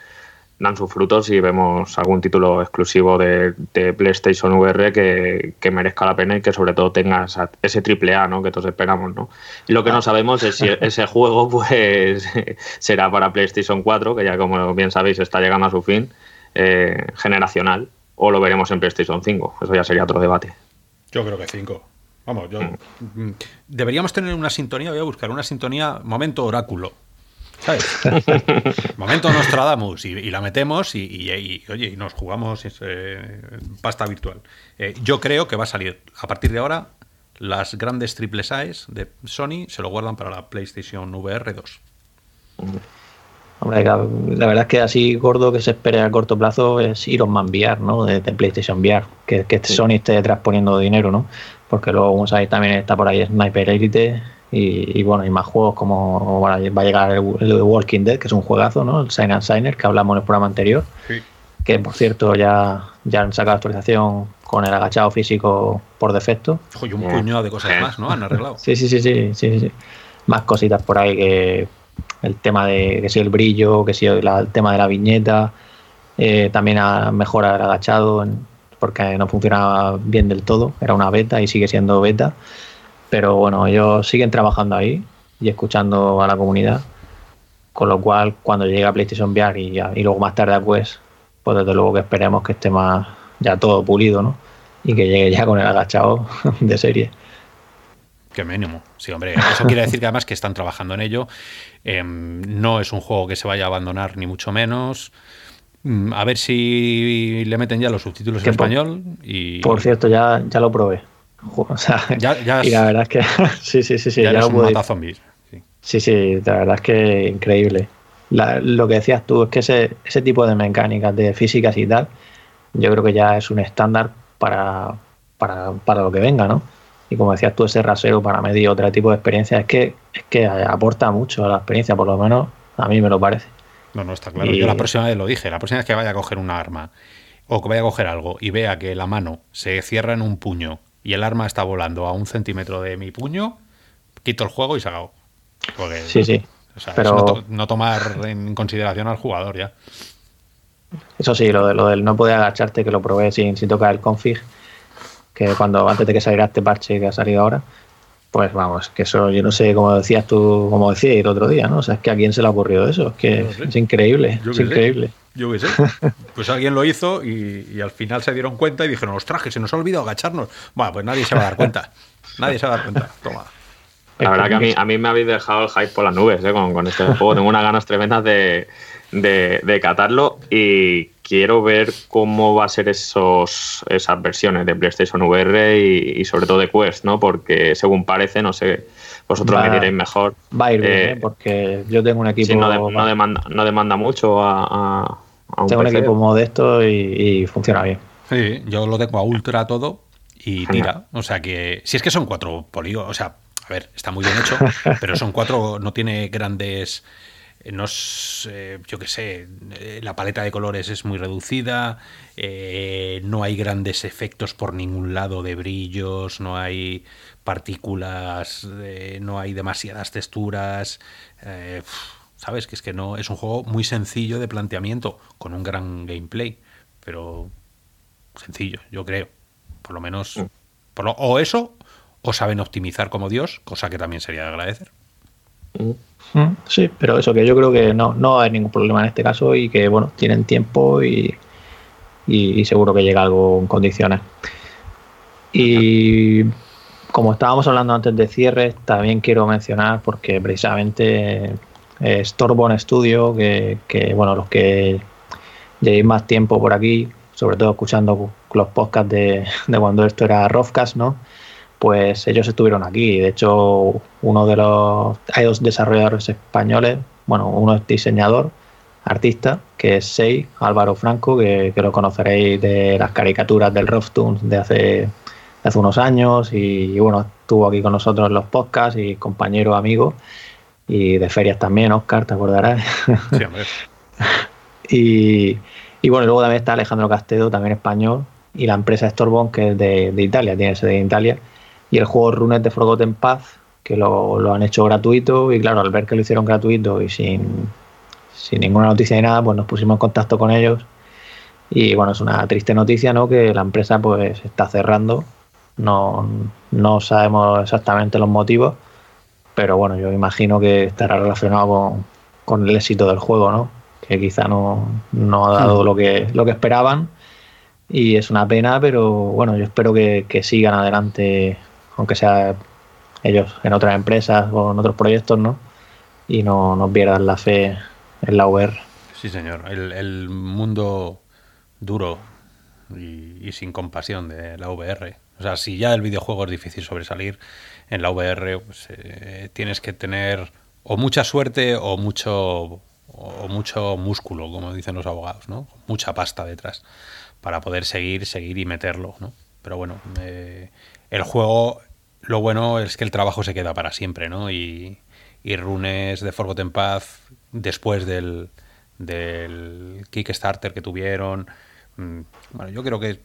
dan sus frutos y vemos algún título exclusivo de, PlayStation VR que, merezca la pena y que sobre todo tenga ese triple A ¿no? que todos esperamos. ¿no? Y lo que no sabemos es si *laughs* ese juego pues *laughs* será para PlayStation 4, que ya como bien sabéis está llegando a su fin eh, generacional, o lo veremos en PlayStation 5. Eso ya sería otro debate. Yo creo que 5. Vamos, yo... Mm. Mm, deberíamos tener una sintonía, voy a buscar una sintonía, momento oráculo ¿sabes? *laughs* Momento Nostradamus y, y la metemos y, oye, y nos jugamos eh, pasta virtual. Eh, yo creo que va a salir a partir de ahora las grandes triples A's de Sony se lo guardan para la PlayStation VR 2. Hombre, la, verdad es que así gordo que se espere a corto plazo es Iron Man VR, ¿no? De, PlayStation VR, que, que Sony esté detrás poniendo dinero, ¿no? Porque luego, como sabéis, también está por ahí Sniper Elite, y, bueno, y más juegos como va a llegar el, Walking Dead, que es un juegazo, ¿no? El Sign and Signer, que hablamos en el programa anterior. Que por cierto ya, ya han sacado actualización con el agachado físico por defecto. Y un puñado de cosas más, ¿no? Han arreglado. sí, sí, sí, sí, sí, sí. Más cositas por ahí que el tema de que si el brillo, que si el tema de la viñeta, eh, también ha mejorado el agachado porque no funcionaba bien del todo, era una beta y sigue siendo beta. Pero bueno, ellos siguen trabajando ahí y escuchando a la comunidad. Con lo cual, cuando llegue a PlayStation VR y, y luego más tarde a Quest, pues desde luego que esperemos que esté más ya todo pulido, ¿no? Y que llegue ya con el agachado *laughs* de serie. Qué mínimo. Sí, hombre, eso quiere decir que además que están trabajando en ello. Em, no es un juego que se vaya a abandonar, ni mucho menos. Mm, a ver si le meten ya los subtítulos en español. Y... Por cierto, ya, ya lo probé. O sea, *laughs* y la verdad es que *laughs* sí, sí, sí, sí, ya, ya zombies. Sí. sí, la verdad es que increíble. lo que decías tú es que ese, ese tipo de mecánicas, de físicas y tal, yo creo que ya es un estándar para, para, para lo que venga, ¿no? Y como decías tú, ese rasero para medir otro tipo de experiencia es que, es que aporta mucho a la experiencia, por lo menos a mí me lo parece. No, no, está claro. Yo la próxima vez lo dije, la próxima vez que vaya a coger una arma o que vaya a coger algo y vea que la mano se cierra en un puño y el arma está volando a un centímetro de mi puño, quito el juego y se acabó. sí, sí. pero... no, tomar en consideración al jugador ya. Eso sí, lo, de, lo del no poder agacharte, que lo probé sin, sin tocar el config, que cuando antes de que saliera este parche que ha salido ahora, pues vamos, que eso yo no sé, como decías tú, como decías el otro día, ¿no? O sea, es que a quién se le ha ocurrido eso, es que es increíble, es increíble. Yo qué sé. *laughs* Pues alguien lo hizo y, al final se dieron cuenta y dijeron, ostras, que se nos ha olvidado agacharnos. Bueno, pues nadie se va a dar cuenta. Nadie se va a dar cuenta. Toma. La verdad que a mí, a mí me habéis dejado el hype por las nubes ¿eh? con, este *laughs* juego. Tengo unas ganas tremendas de, de, catarlo y quiero ver cómo va a ser esos, esas versiones de PlayStation VR y, sobre todo de Quest, ¿no? Porque según parece, no sé, vosotros me diréis mejor. Va a ir bien, eh, ¿eh? porque yo tengo un equipo... no, demanda, no demanda mucho a, un Tengo un equipo modesto y, funciona bien. Sí, yo lo tengo a ultra todo y tira. O sea que, si es que son cuatro polígonos, o sea, a ver, está muy bien hecho, *laughs* pero son cuatro, no tiene grandes eh, no yo qué sé, eh, la paleta de colores es muy reducida, eh, no hay grandes efectos por ningún lado de brillos, no hay partículas, no hay demasiadas texturas. Sabes que es que no es un juego muy sencillo de planteamiento, con un gran gameplay, pero sencillo, yo creo. Por lo menos, mm. o eso, o saben optimizar como Dios, cosa que también sería de agradecer. Mm. Sí, pero eso que yo creo que no, no hay ningún problema en este caso y que bueno, tienen tiempo y, seguro que llega algo en condiciones. Y como estábamos hablando antes de cierre, también quiero mencionar, porque precisamente es Studio, que, bueno, los que llevéis más tiempo por aquí, sobre todo escuchando los podcasts de, de cuando esto era Rofcast, ¿no? Pues ellos estuvieron aquí. De hecho, uno de los. Hay dos desarrolladores españoles. Bueno, uno es diseñador, artista, que es Sei, Álvaro Franco, que, que lo conoceréis de las caricaturas del Roftoons de hace, hace unos años. Y, y, bueno, estuvo aquí con nosotros en los podcasts y compañero, amigo. Y de ferias también, Oscar, ¿te acordarás? Sí, hombre. *laughs* y, y bueno, luego también está Alejandro Castedo, también español, y la empresa Storbon, que es de, de Italia, tiene sede en Italia, y el juego Runes de Forgotten Path, que lo, lo, han hecho gratuito, y claro, al ver que lo hicieron gratuito y sin, sin ninguna noticia ni nada, pues nos pusimos en contacto con ellos. Y bueno, es una triste noticia, ¿no? Que la empresa pues está cerrando. No, no sabemos exactamente los motivos, pero bueno, yo imagino que estará relacionado con, con el éxito del juego, ¿no? Que quizá no, no ha dado lo que, lo que esperaban y es una pena, pero bueno, yo espero que, que, sigan adelante, aunque sea ellos en otras empresas o en otros proyectos, ¿no? Y no nos pierdan la fe en la VR. Sí, señor. El, mundo duro y, y, sin compasión de la VR. O sea, si ya el videojuego es difícil sobresalir, en la VR pues, eh, tienes que tener o mucha suerte o mucho o mucho músculo, como dicen los abogados, ¿no? Mucha pasta detrás para poder seguir, seguir y meterlo, ¿no? Pero bueno, eh, el juego, lo bueno es que el trabajo se queda para siempre, ¿no? Y, y Runes de Forgotten Path, después del, del Kickstarter que tuvieron, mm, bueno, yo creo que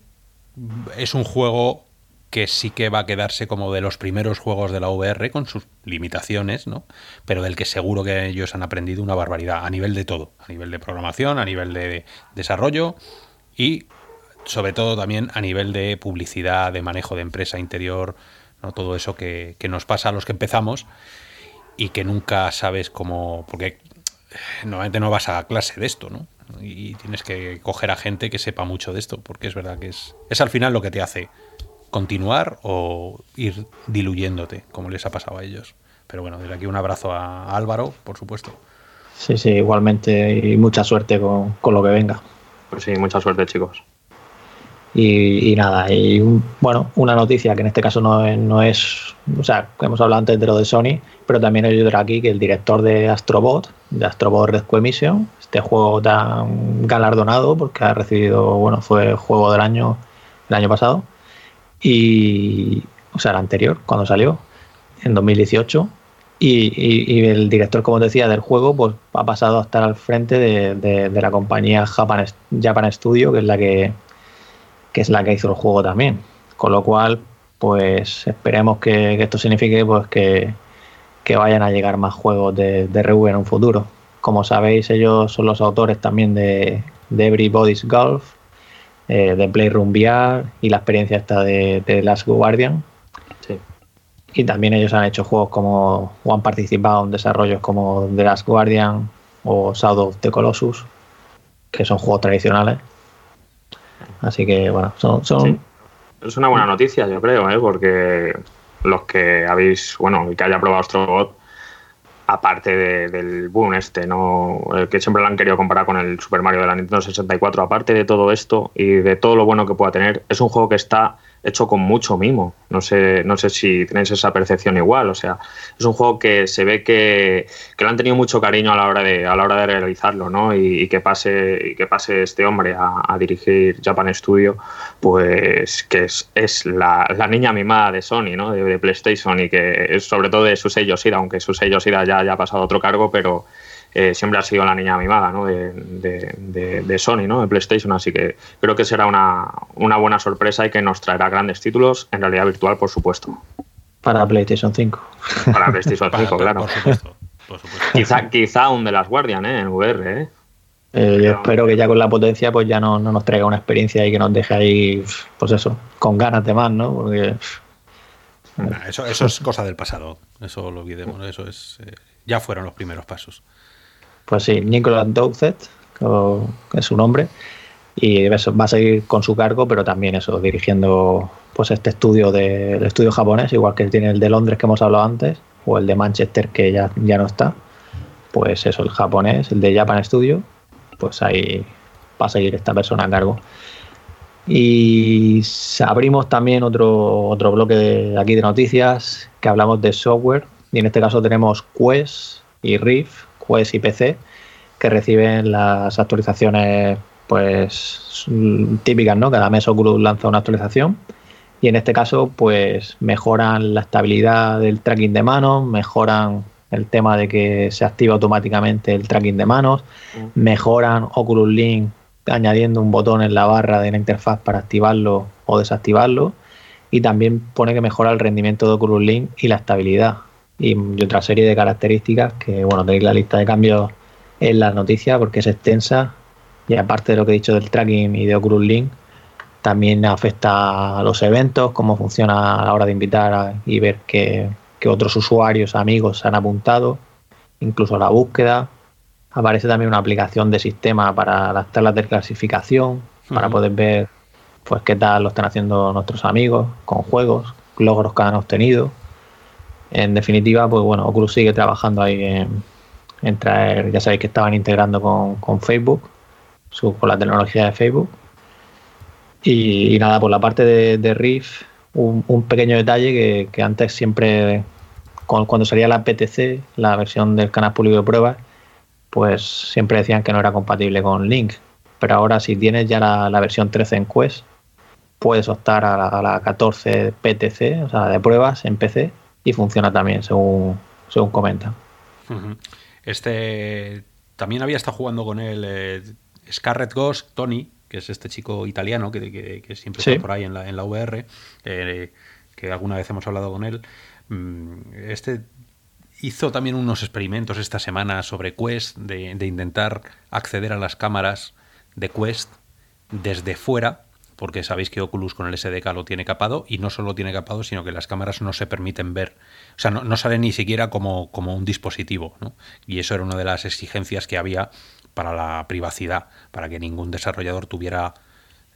es un juego que sí que va a quedarse como de los primeros juegos de la VR con sus limitaciones, ¿no? Pero del que seguro que ellos han aprendido una barbaridad a nivel de todo, a nivel de programación, a nivel de desarrollo y sobre todo también a nivel de publicidad, de manejo de empresa interior, ¿no? todo eso que, que, nos pasa a los que empezamos y que nunca sabes cómo, porque normalmente no vas a clase de esto, ¿no? Y tienes que coger a gente que sepa mucho de esto, porque es verdad que es, es al final lo que te hace continuar o ir diluyéndote, como les ha pasado a ellos. Pero bueno, desde aquí un abrazo a Álvaro, por supuesto. Sí, sí, igualmente y mucha suerte con, con lo que venga. Pues sí, mucha suerte, chicos. Y, nada, y un, bueno, una noticia que en este caso no no es, o sea, hemos hablado antes de lo de Sony, pero también hay otro aquí que el director de Astrobot, de Astrobot Rescue Mission, este juego tan galardonado porque ha recibido, bueno, fue juego del año, el año pasado, y, o sea, el anterior, cuando salió, en 2018. Y, y, y, el director, como decía, del juego, pues ha pasado a estar al frente de, de, de la compañía Japan, Japan Studio, que es la que, que es la que hizo el juego también. Con lo cual, pues esperemos que, que esto signifique pues que, que, vayan a llegar más juegos de, de RV en un futuro. Como sabéis, ellos son los autores también de, de Everybody's Golf, eh, de Playroom VR y la experiencia esta de, de Last Guardian. Sí. Y también ellos han hecho juegos como, o han participado en desarrollos como The Last Guardian o Shadow of the Colossus, que son juegos tradicionales. Así que, bueno, son... Es una buena noticia, yo creo, ¿eh? porque los que habéis, bueno, que haya probado Astrobot, aparte de, del boom este, ¿no? El que siempre lo han querido comparar con el Super Mario de la Nintendo 64, aparte de todo esto y de todo lo bueno que pueda tener, es un juego que está hecho con mucho mimo. No sé, no sé si tenéis esa percepción igual. O sea, es un juego que se ve que, que lo han tenido mucho cariño a la hora de, a la hora de realizarlo, ¿no? Y, y que pase, y que pase este hombre a, a, dirigir Japan Studio, pues que es, es la, la, niña mimada de Sony, ¿no? De, de, PlayStation y que es sobre todo de su sello Sida, aunque su sello Sida ya haya pasado a otro cargo, pero eh, siempre ha sido la niña mimada ¿no? de, de, de, de, Sony, ¿no? de PlayStation, así que creo que será una, una, buena sorpresa y que nos traerá grandes títulos en realidad virtual, por supuesto. Para PlayStation 5. Para PlayStation 5, Para, claro. Por supuesto, por supuesto. Quizá, quizá un de las Guardian ¿eh? en VR. ¿eh? Eh, yo espero que ya con la potencia pues ya no, no, nos traiga una experiencia y que nos deje ahí, pues eso, con ganas de más, ¿no? Porque... Nah, eso, eso es cosa del pasado, eso lo olvidemos, eso es... Eh, ya fueron los primeros pasos. Pues sí, Nicolas Doucet, que es su nombre, y va a seguir con su cargo, pero también eso, dirigiendo pues este estudio estudio japonés, igual que tiene el de Londres que hemos hablado antes, o el de Manchester que ya, ya no está. Pues eso, el japonés, el de Japan Studio, pues ahí va a seguir esta persona a cargo. Y abrimos también otro, otro bloque de aquí de noticias que hablamos de software. Y en este caso tenemos Quest y Rift, Quest y PC, que reciben las actualizaciones pues típicas, ¿no? Cada mes Oculus lanza una actualización y en este caso pues mejoran la estabilidad del tracking de manos, mejoran el tema de que se activa automáticamente el tracking de manos, mm. mejoran Oculus Link añadiendo un botón en la barra de la interfaz para activarlo o desactivarlo y también pone que mejora el rendimiento de Oculus Link y la estabilidad y, otra serie de características que bueno tenéis la lista de cambios en las noticias porque es extensa y aparte de lo que he dicho del tracking y de Oculus Link también afecta a los eventos, cómo funciona a la hora de invitar y ver que, otros usuarios, amigos se han apuntado, incluso la búsqueda. Aparece también una aplicación de sistema para las tablas de clasificación, para poder ver pues qué tal lo están haciendo nuestros amigos con juegos, logros que han obtenido. En definitiva, pues bueno, Oculus sigue trabajando ahí en, traer, ya sabéis que estaban integrando con, Facebook, con la tecnología de Facebook, y, nada, por la parte de, de un, pequeño detalle que, antes siempre, cuando salía la PTC, la versión del canal público de pruebas, pues siempre decían que no era compatible con Link. Pero ahora si tienes ya la, versión 13 en Quest, puedes optar a la, 14 PTC, o sea, de pruebas en PC, y funciona también, según, según comentan. Este también había estado jugando con él eh, Scarlet Ghost, Tony, que es este chico italiano que, siempre está por ahí en la, en la VR, eh, que alguna vez hemos hablado con él. Mm, este hizo también unos experimentos esta semana sobre Quest, de, intentar acceder a las cámaras de Quest desde fuera, porque sabéis que Oculus con el SDK lo tiene capado, y no solo lo tiene capado, sino que las cámaras no se permiten ver. O sea, no, no sale ni siquiera como, como un dispositivo. ¿no? Y eso era una de las exigencias que había para la privacidad, para que ningún desarrollador tuviera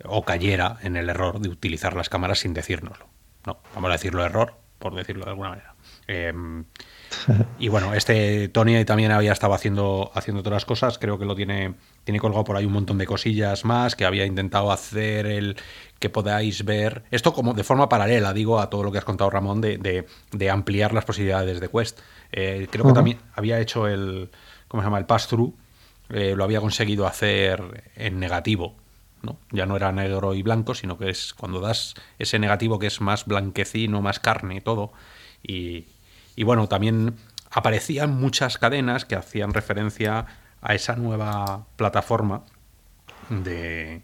o cayera en el error de utilizar las cámaras sin decírnoslo. No, vamos a decirlo error, por decirlo de alguna manera. Em, *laughs* y bueno, este Tony también había estado haciendo, haciendo otras cosas, creo que lo tiene, tiene colgado por ahí un montón de cosillas más, que había intentado hacer el que podáis ver, esto como de forma paralela, digo, a todo lo que has contado Ramón, de, de, ampliar las posibilidades de Quest. Eh, creo que también había hecho el, ¿cómo se llama? El pass-through, eh, lo había conseguido hacer en negativo. ¿no? Ya no era negro y blanco, sino que es cuando das ese negativo que es más blanquecino, más carne y todo. Y, bueno, también aparecían muchas cadenas que hacían referencia a esa nueva plataforma de,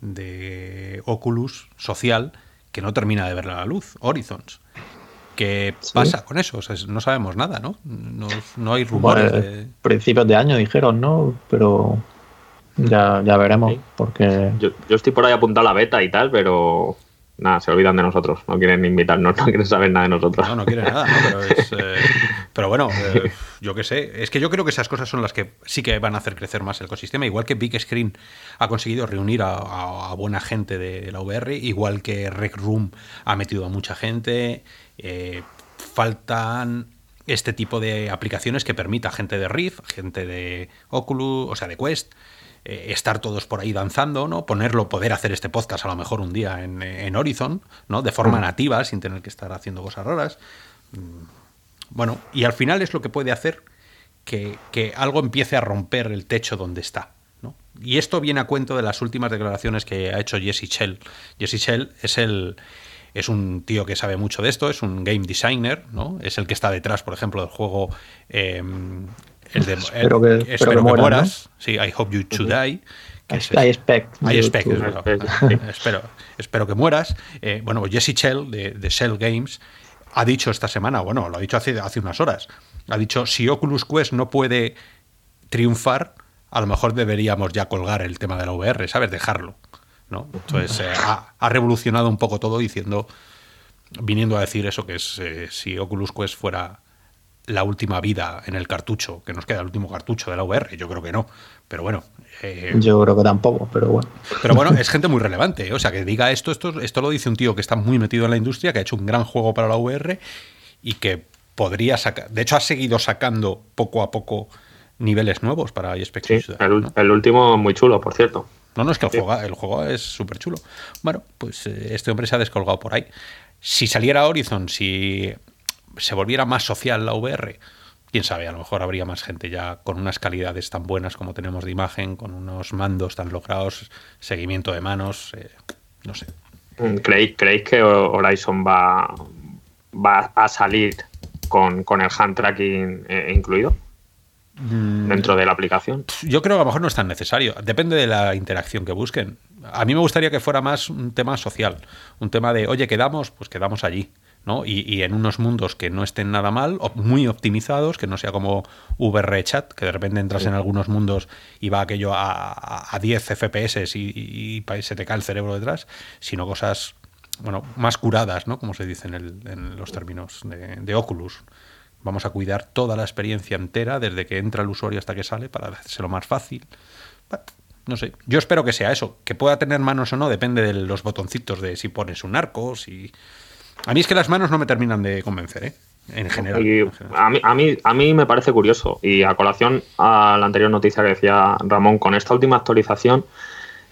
de Oculus social que no termina de ver la luz, Horizons. ¿Qué pasa con eso? no sabemos nada, ¿no? No, hay rumores. de... Principios de año dijeron, ¿no? Pero ya, ya veremos. Porque... Yo, yo, estoy por ahí apuntado a la beta y tal, pero nada, se olvidan de nosotros. No quieren invitarnos, *laughs* no quieren saber nada de nosotros. No, no quieren nada, Pero, *laughs* eh, pero, bueno, eh, yo qué sé. Es que yo creo que esas cosas son las que sí que van a hacer crecer más el ecosistema. Igual que Big Screen ha conseguido reunir a, buena gente de la VR, igual que Rec Room ha metido a mucha gente. Eh, faltan este tipo de aplicaciones que permita a gente de Rift, gente de Oculus, o sea, de Quest, eh, estar todos por ahí danzando, ¿no? Ponerlo, poder hacer este podcast a lo mejor un día en, Horizon, ¿no? De forma mm. nativa, sin tener que estar haciendo cosas raras. Mm, bueno, y al final es lo que puede hacer que, que algo empiece a romper el techo donde está. ¿no? Y esto viene a cuento de las últimas declaraciones que ha hecho Jesse Shell. Jesse Shell es el, es un tío que sabe mucho de esto, es un game designer, ¿no? Es el que está detrás, por ejemplo, del juego. Em, el de, espero que, espero que, mueras. Sí, I hope you to die. I, expect. I expect, espero, espero que mueras. Eh, bueno, Jesse Shell, de, de, Shell Games, ha dicho esta semana, bueno, lo ha dicho hace, hace unas horas, ha dicho, si Oculus Quest no puede triunfar, a lo mejor deberíamos ya colgar el tema de la VR, ¿sabes? Dejarlo. Entonces eh, ha, revolucionado un poco todo diciendo, viniendo a decir eso, que es eh, si Oculus Quest fuera la última vida en el cartucho, que nos queda el último cartucho de la VR, yo creo que no, pero bueno. Eh, yo creo que tampoco, pero bueno. Pero bueno, es gente muy relevante, o sea, que diga esto, esto, esto lo dice un tío que está muy metido en la industria, que ha hecho un gran juego para la VR y que podría sacar, de hecho ha seguido sacando poco a poco niveles nuevos para iSpec. Sí, el, último muy chulo, por cierto. No, no, es que el, juego, el juego es súper chulo. Bueno, pues eh, este hombre se ha descolgado por ahí. Si saliera Horizon, si se volviera más social la VR, quién sabe, a lo mejor habría más gente ya con unas calidades tan buenas como tenemos de imagen, con unos mandos tan logrados, seguimiento de manos, eh, no sé. Mm, ¿Creéis, ¿Creéis que Horizon va, va a salir con, con el hand tracking eh, incluido? Mm. dentro de la aplicación. Yo creo que a lo mejor no es tan necesario. Depende de la interacción que busquen. A mí me gustaría que fuera más un tema social, un tema de, oye, quedamos, pues quedamos allí. ¿No? Y, en unos mundos que no estén nada mal, muy optimizados, que no sea como VR Chat, que de repente entras en algunos mundos y va aquello a, 10 FPS y, se te cae el cerebro detrás, sino cosas bueno, más curadas, ¿no? como se dice en, los términos de, de Oculus Vamos a cuidar toda la experiencia entera, desde que entra el usuario hasta que sale, para hacerlo más fácil. No sé, yo espero que sea eso. Que pueda tener manos o no depende de los botoncitos de si pones un arco, si... A mí es que las manos no me terminan de convencer, ¿eh? En general, A, mí, a, mí, a mí me parece curioso. Y a colación a la anterior noticia que decía Ramón, con esta última actualización,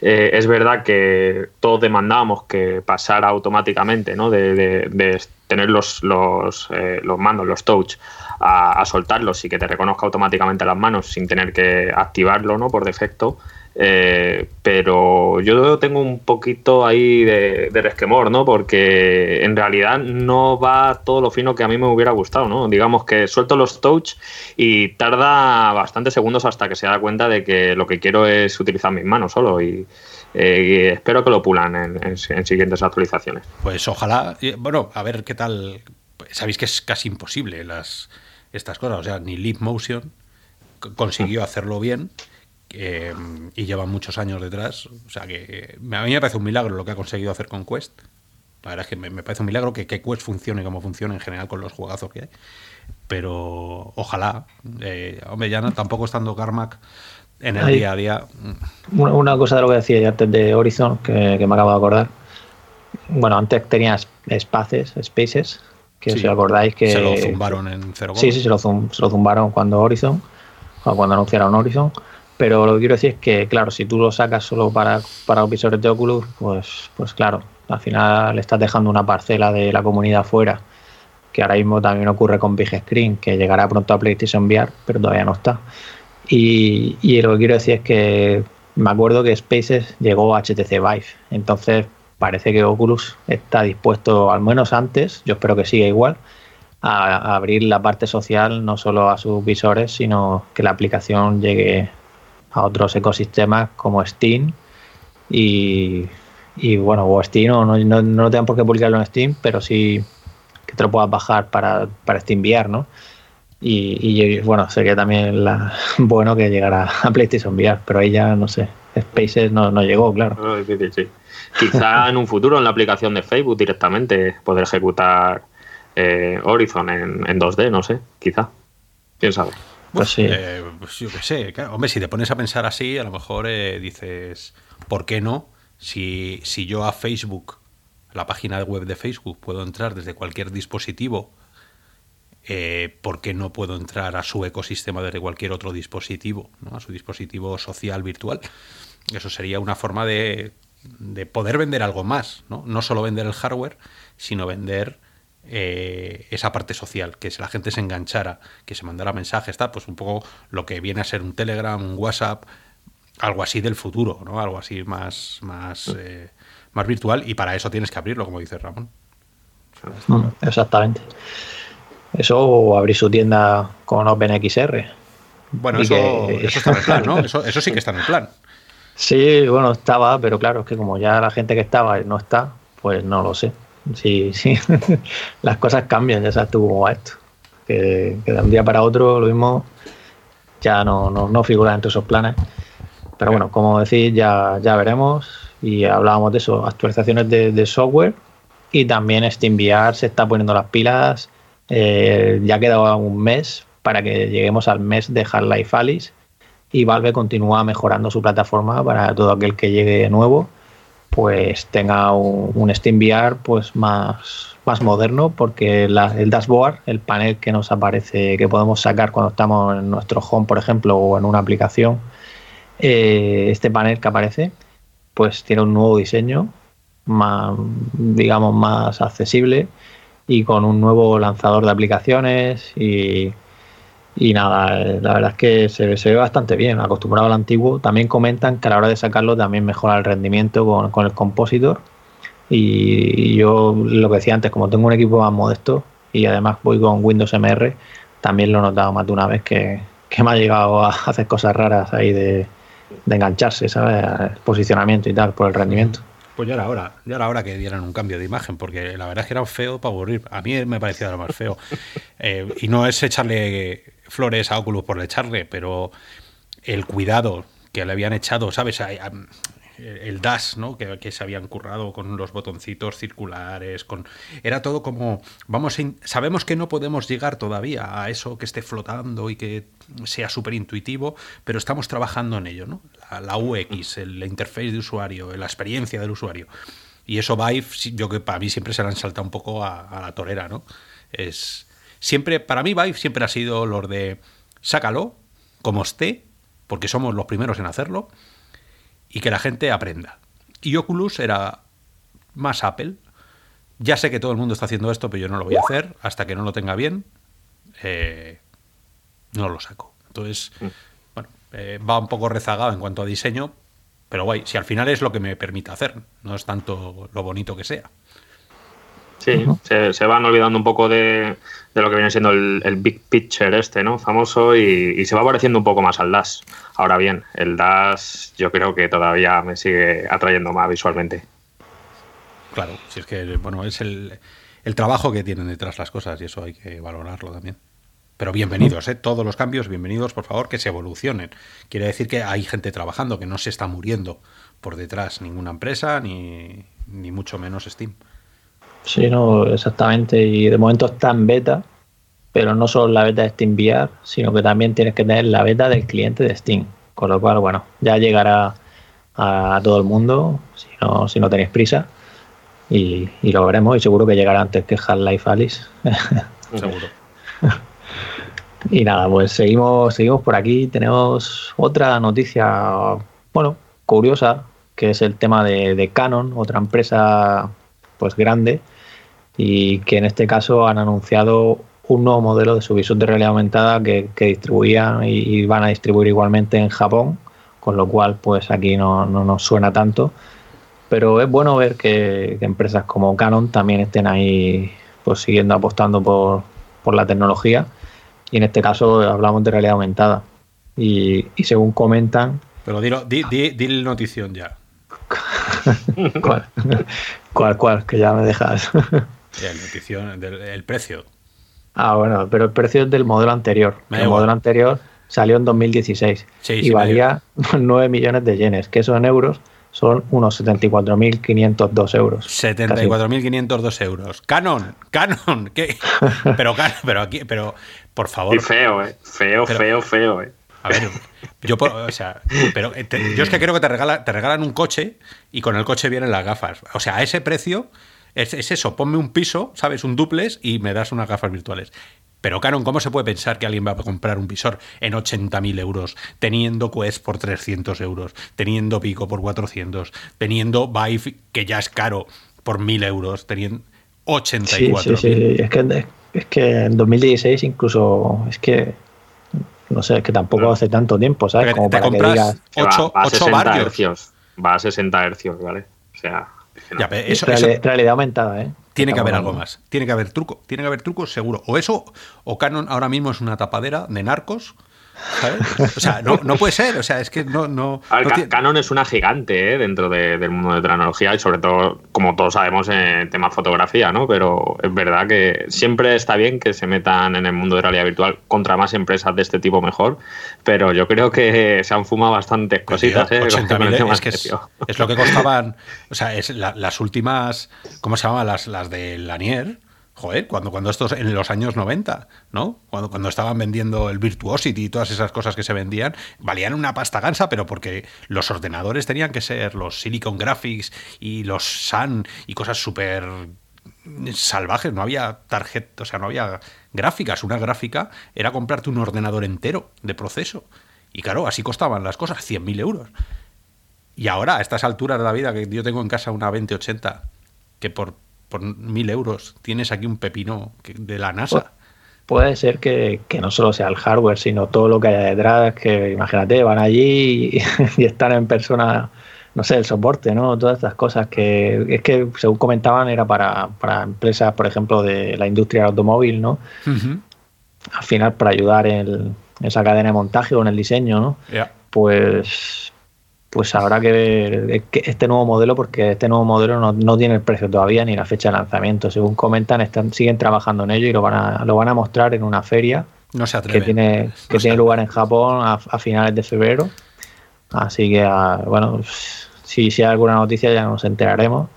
eh, es verdad que todos demandábamos que pasara automáticamente, ¿no? De, tener los, los, eh, los, mandos, los touch, a, a, soltarlos y que te reconozca automáticamente las manos sin tener que activarlo, ¿no? Por defecto. Eh, pero yo tengo un poquito ahí de, resquemor, ¿no? Porque en realidad no va todo lo fino que a mí me hubiera gustado, ¿no? Digamos que suelto los touch y tarda bastantes segundos hasta que se da cuenta de que lo que quiero es utilizar mis manos solo y, eh, espero que lo pulan en, siguientes actualizaciones. Pues ojalá, bueno, a ver qué tal. Sabéis que es casi imposible las estas cosas, o sea, ni Leap Motion consiguió hacerlo bien y lleva muchos años detrás. O sea que a mí me parece un milagro lo que ha conseguido hacer con Quest. La verdad es que me, parece un milagro que, Quest funcione como funciona en general con los juegazos que hay. Pero ojalá. Eh, hombre, ya no, tampoco estando Carmack en el día a día. Una, cosa de lo que decía antes de Horizon, que, me acabo de acordar. Bueno, antes tenías Spaces, Spaces, que si acordáis que. Se lo zumbaron en Zero Sí, sí, se lo, se lo zumbaron cuando Horizon, cuando anunciaron Horizon. Pero lo que quiero decir es que, claro, si tú lo sacas solo para, para los visores de Oculus, pues, pues claro, al final le estás dejando una parcela de la comunidad fuera, que ahora mismo también ocurre con Big Screen, que llegará pronto a PlayStation VR, pero todavía no está. Y, y lo que quiero decir es que me acuerdo que Spaces llegó a HTC Vive, entonces parece que Oculus está dispuesto, al menos antes, yo espero que siga igual, a, a abrir la parte social no solo a sus visores, sino que la aplicación llegue a otros ecosistemas como Steam y, bueno, o Steam, o no, no, no tengan por qué publicarlo en Steam, pero sí que te lo puedas bajar para, para VR, ¿no? Y, bueno, sería también la, *laughs* bueno que llegara a PlayStation VR, pero ahí ya no sé, Spaces no, no llegó, claro. Quizá *laughs* en un futuro en la aplicación de Facebook directamente poder ejecutar eh, Horizon en, en 2D, no sé, quizá. ¿Quién sabe? Pues, sí. Eh, pues yo qué sé, hombre, si te pones a pensar así, a lo mejor eh, dices, ¿por qué no? Si, si yo a Facebook, la página web de Facebook, puedo entrar desde cualquier dispositivo, eh, ¿por qué no puedo entrar a su ecosistema desde cualquier otro dispositivo, ¿no? a su dispositivo social virtual? Eso sería una forma de, de poder vender algo más, ¿no? no solo vender el hardware, sino vender eh, esa parte social, que si la gente se enganchara, que se mandara mensajes, está pues un poco lo que viene a ser un Telegram, un WhatsApp, algo así del futuro, ¿no? Algo así más, más, eh, más virtual y para eso tienes que abrirlo, como dice Ramón. Mm, exactamente. Eso o abrir su tienda con OpenXR. Bueno, eso, eso, está en el plan, ¿no? *laughs* Eso, eso sí que está en el plan. Sí, bueno, estaba, pero claro, es que como ya la gente que estaba no está, pues no lo sé. Sí, sí. *laughs* Las cosas cambian, ya sabes tú esto. Que, de un día para otro lo mismo ya no, no, figura entre esos planes. Pero bueno, como decís, ya, ya veremos. Y hablábamos de eso, actualizaciones de, software. Y también SteamVR se está poniendo las pilas. Eh, ya queda un mes para que lleguemos al mes de Half-Life Alice. Y Valve continúa mejorando su plataforma para todo aquel que llegue nuevo pues tenga un, Steam VR pues más, más moderno porque el dashboard, el panel que nos aparece, que podemos sacar cuando estamos en nuestro home, por ejemplo, o en una aplicación, eh, este panel que aparece pues tiene un nuevo diseño, más, digamos, más accesible y con un nuevo lanzador de aplicaciones y, y nada, la verdad es que se, se, ve bastante bien, acostumbrado al antiguo. También comentan que a la hora de sacarlo también mejora el rendimiento con, con el compositor. Y yo lo que decía antes, como tengo un equipo más modesto y además voy con Windows MR, también lo he notado más de una vez que, que me ha llegado a hacer cosas raras ahí de, de engancharse, ¿sabes? Posicionamiento y tal, por el rendimiento. Pues ya era hora, ya era hora que dieran un cambio de imagen, porque la verdad es que era feo para aburrir. A mí me parecía lo más feo. *laughs* Eh, y no es echarle flores a Oculus por echarle, pero el cuidado que le habían echado, ¿sabes? el dash, ¿no? Que, se habían currado con los botoncitos circulares, era todo como vamos sabemos que no podemos llegar todavía a eso que esté flotando y que sea súper intuitivo, pero estamos trabajando en ello, ¿no? La, UX, la interface de usuario, la experiencia del usuario. Y eso Vive, yo que para mí siempre se le han saltado un poco a, a la torera, ¿no? Es siempre para mí Vive siempre ha sido los de sácalo como esté, porque somos los primeros en hacerlo y que la gente aprenda. Y Oculus era más Apple. Ya sé que todo el mundo está haciendo esto, pero yo no lo voy a hacer hasta que no lo tenga bien. Eh, no lo saco. Entonces, mm. bueno, eh, va un poco rezagado en cuanto a diseño, pero guay, si al final es lo que me permite hacer, no es tanto lo bonito que sea. Sí, se, van olvidando un poco de, lo que viene siendo el, big picture este, ¿no? Famoso y, se va pareciendo un poco más al Dash. Ahora bien, el Dash yo creo que todavía me sigue atrayendo más visualmente. Claro, si es que, bueno, es el, el trabajo que tienen detrás las cosas y eso hay que valorarlo también. Pero bienvenidos, ¿eh? todos los cambios, bienvenidos, por favor, que se evolucionen. Quiere decir que hay gente trabajando, que no se está muriendo por detrás ninguna empresa, ni, ni mucho menos Steam. Sí, no, exactamente. Y de momento está en beta, pero no solo la beta de Steam VR, sino que también tienes que tener la beta del cliente de Steam. Con lo cual, bueno, ya llegará a todo el mundo, si no, si no tenéis prisa. Y, lo veremos, y seguro que llegará antes que Half-Life Alice. *laughs* seguro. *laughs* y nada, pues seguimos, seguimos por aquí. Tenemos otra noticia, bueno, curiosa, que es el tema de, de Canon, otra empresa pues grande y que en este caso han anunciado un nuevo modelo de su visor de realidad aumentada que, distribuían y, van a distribuir igualmente en Japón, con lo cual pues aquí no, nos suena tanto. Pero es bueno ver que, empresas como Canon también estén ahí pues siguiendo apostando por, la tecnología. Y en este caso hablamos de realidad aumentada. Y, según comentan... Pero dilo, di, di, di la notición ya. *laughs* ¿Cuál? ¿Cuál, cuál? Que ya me dejas. *laughs* el precio. Ah, bueno, pero el precio es del modelo anterior. el modelo anterior salió en 2016 y valía 9 *laughs* millones de yenes, que eso en euros son unos 74.502 euros. 74.502 euros. Canon, Canon, ¿qué? *laughs* Pero, pero aquí, pero por favor. Y feo, eh. Feo, feo, feo, eh. A ver, yo, o sea, pero eh, yo es que creo que te, regala, te regalan un coche y con el coche vienen las gafas. O sea, a ese precio es, eso, ponme un piso, ¿sabes? Un duples y me das unas gafas virtuales. Pero Canon, ¿cómo se puede pensar que alguien va a comprar un visor en 80.000 euros, teniendo Quest por 300 euros, teniendo Pico por 400, teniendo Vive, que ya es caro, por 1.000 euros, teniendo 84? Sí, sí, sí. Es que, es que en 2016 incluso, es que no sé, es que tampoco hace tanto tiempo, ¿sabes? Como para que digas... 8, va, a 60 hercios, va a 60 hercios, ¿vale? O sea... Ya, eso, realidad, aumentada, ¿eh? Tiene que haber algo más. Tiene que haber truco. Tiene que haber trucos seguro. O eso, o Canon ahora mismo es una tapadera de narcos o sea, no, puede ser, o sea, es que no... no, Canon es una gigante ¿eh? dentro del mundo de tecnología y sobre todo, como todos sabemos, en tema fotografía, ¿no? Pero es verdad que siempre está bien que se metan en el mundo de realidad virtual contra más empresas de este tipo mejor, pero yo creo que se han fumado bastantes cositas, ¿eh? es, que es, lo que costaban, *laughs* o sea, es las últimas, ¿cómo se llama? Las, las de Lanier, Joder, cuando, cuando estos en los años 90, ¿no? Cuando, cuando estaban vendiendo el Virtuosity y todas esas cosas que se vendían, valían una pasta gansa, pero porque los ordenadores tenían que ser los Silicon Graphics y los Sun y cosas súper salvajes, no había tarjeta, o sea, no había gráficas. Una gráfica era comprarte un ordenador entero de proceso. Y claro, así costaban las cosas, 100.000 euros. Y ahora, a estas alturas de la vida, que yo tengo en casa una 2080, que por, por mil euros tienes aquí un pepino de la NASA. Puede ser que, no solo sea el hardware, sino todo lo que haya detrás, que imagínate, van allí y, *laughs* y están en persona no sé, el soporte, ¿no? Todas estas cosas que es que, según comentaban, era para, para empresas, por ejemplo, de la industria automóvil, ¿no? Al final, para ayudar en, esa cadena de montaje o en el diseño, ¿no? Pues, pues habrá que ver este nuevo modelo, porque este nuevo modelo no, tiene el precio todavía ni la fecha de lanzamiento. Según comentan, están, siguen trabajando en ello y lo van a, lo van a mostrar en una feria no se que tiene, *laughs* que tiene lugar en Japón a, a finales de febrero. Así que, ah, bueno, si, si hay alguna noticia ya nos enteraremos.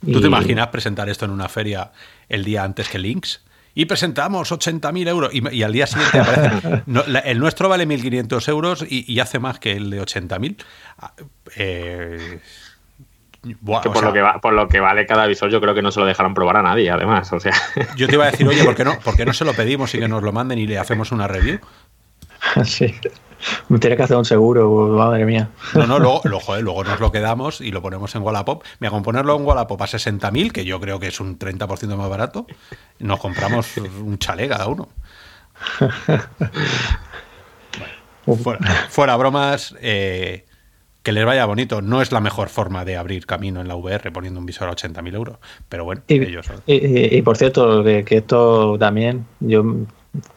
¿Tú te imaginas presentar esto en una feria el día antes que Links? Y presentamos 80.000 euros y, al día siguiente aparece. *laughs* el nuestro vale 1.500 euros y, hace más que el de 80.000. Ah, eh, por, lo que por lo que vale cada visor, yo creo que no se lo dejaron probar a nadie, además. O sea. Yo te iba a decir, oye, ¿por qué no, ¿por qué no *laughs* se lo pedimos y que nos lo manden y le hacemos una review? *laughs* Sí. Me *laughs* tiene que hacer un seguro, madre mía. No, no, luego, luego, nos lo quedamos y lo ponemos en Wallapop. Mira, con ponerlo en Wallapop a 60.000, que yo creo que es un 30% más barato, nos compramos un chalet cada uno. *laughs* fuera, bromas, eh, que les vaya bonito. No es la mejor forma de abrir camino en la VR poniendo un visor a 80.000 euros, pero bueno, y, ellos son. Y, por cierto, que, que esto también, yo,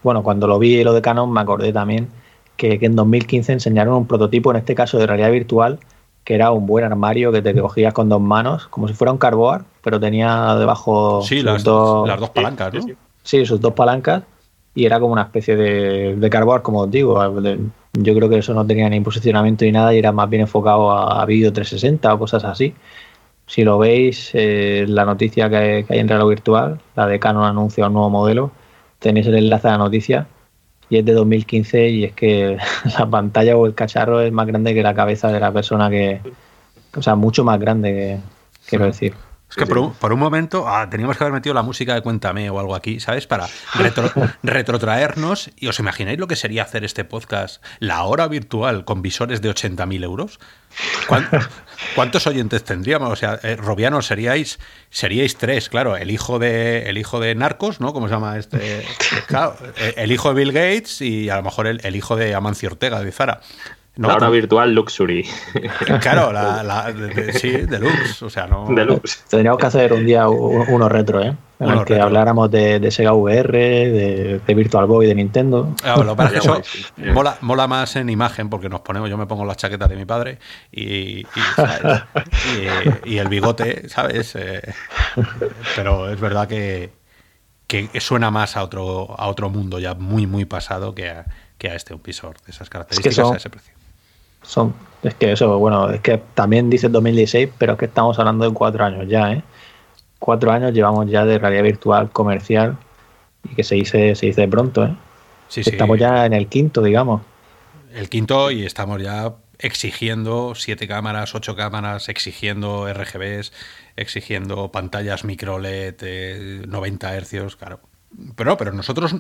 bueno, cuando lo vi lo de Canon me acordé también que, en 2015 enseñaron un prototipo, en este caso de realidad virtual, que era un buen armario que te cogías con dos manos, como si fuera un carboard, pero tenía debajo sí, las, dos, las dos palancas, ¿no? Sí, sus dos palancas, y era como una especie de, de carboard, como os digo. Yo creo que eso no tenía ni posicionamiento ni nada y era más bien enfocado a, vídeo 360 o cosas así. Si lo veis, eh, la noticia que, que hay en realidad virtual, la de Canon anuncia un nuevo modelo, tenéis el enlace a la noticia y es de 2015 y es que *laughs* la pantalla o el cacharro es más grande que la cabeza de la persona que, o sea, mucho más grande que, quiero decir. Es que por un, por un momento ah, teníamos que haber metido la música de Cuéntame o algo aquí, ¿sabes? Para *laughs* retrotraernos. ¿Y os imagináis lo que sería hacer este podcast, la hora virtual, con visores de 80.000 euros? *laughs* ¿Cuántos oyentes tendríamos? O sea, eh, Robiano seríais, seríais tres, claro. El hijo de, el hijo de Narcos, ¿no? ¿Cómo se llama este? *laughs* Claro, el hijo de Bill Gates y a lo mejor el, el hijo de Amancio Ortega, de Zara. La hora virtual Luxury. Claro, la, sí, deluxe. O sea, no. Tendríamos que hacer un día uno retro, ¿eh? En el que habláramos de, Sega VR, de, Virtual Boy, de Nintendo. mola, más en imagen porque nos ponemos, yo me pongo las chaquetas de mi padre y, y, el bigote, ¿sabes? Eh, pero es verdad que, que suena más a otro, a otro mundo ya muy, muy pasado que a, que a este un visor de esas características a ese precio. Son, es que eso, bueno, es que también dice 2016, pero es que estamos hablando de cuatro años ya, ¿eh? Cuatro años llevamos ya de realidad virtual comercial y que se dice, se dice pronto, ¿eh? Sí, estamos ya en el quinto, digamos. El quinto y estamos ya exigiendo siete cámaras, ocho cámaras, exigiendo RGBs, exigiendo pantallas micro LED 90 hercios, claro. Pero no, pero nosotros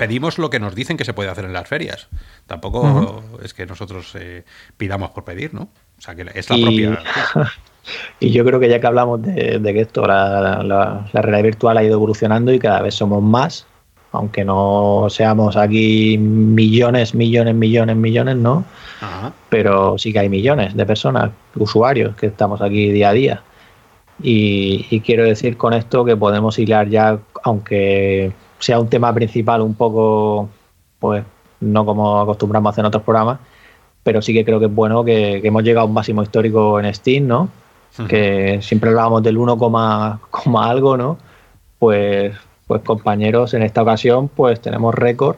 pedimos lo que nos dicen que se puede hacer en las ferias. Tampoco es que nosotros eh, pidamos por pedir, ¿no? O sea, que es la propia. *laughs* y yo creo que ya que hablamos de, que esto, la, realidad virtual ha ido evolucionando y cada vez somos más, aunque no seamos aquí millones, millones, millones, millones, ¿no? Pero sí que hay millones de personas, usuarios, que estamos aquí día a día. Y, y quiero decir con esto que podemos hilar ya, aunque sea un tema principal un poco, pues no como acostumbramos a hacer en otros programas, pero sí que creo que es bueno que, hemos llegado a un máximo histórico en Steam, ¿no? Que siempre hablábamos del 1, algo, ¿no? Pues, pues compañeros, en esta ocasión pues tenemos récord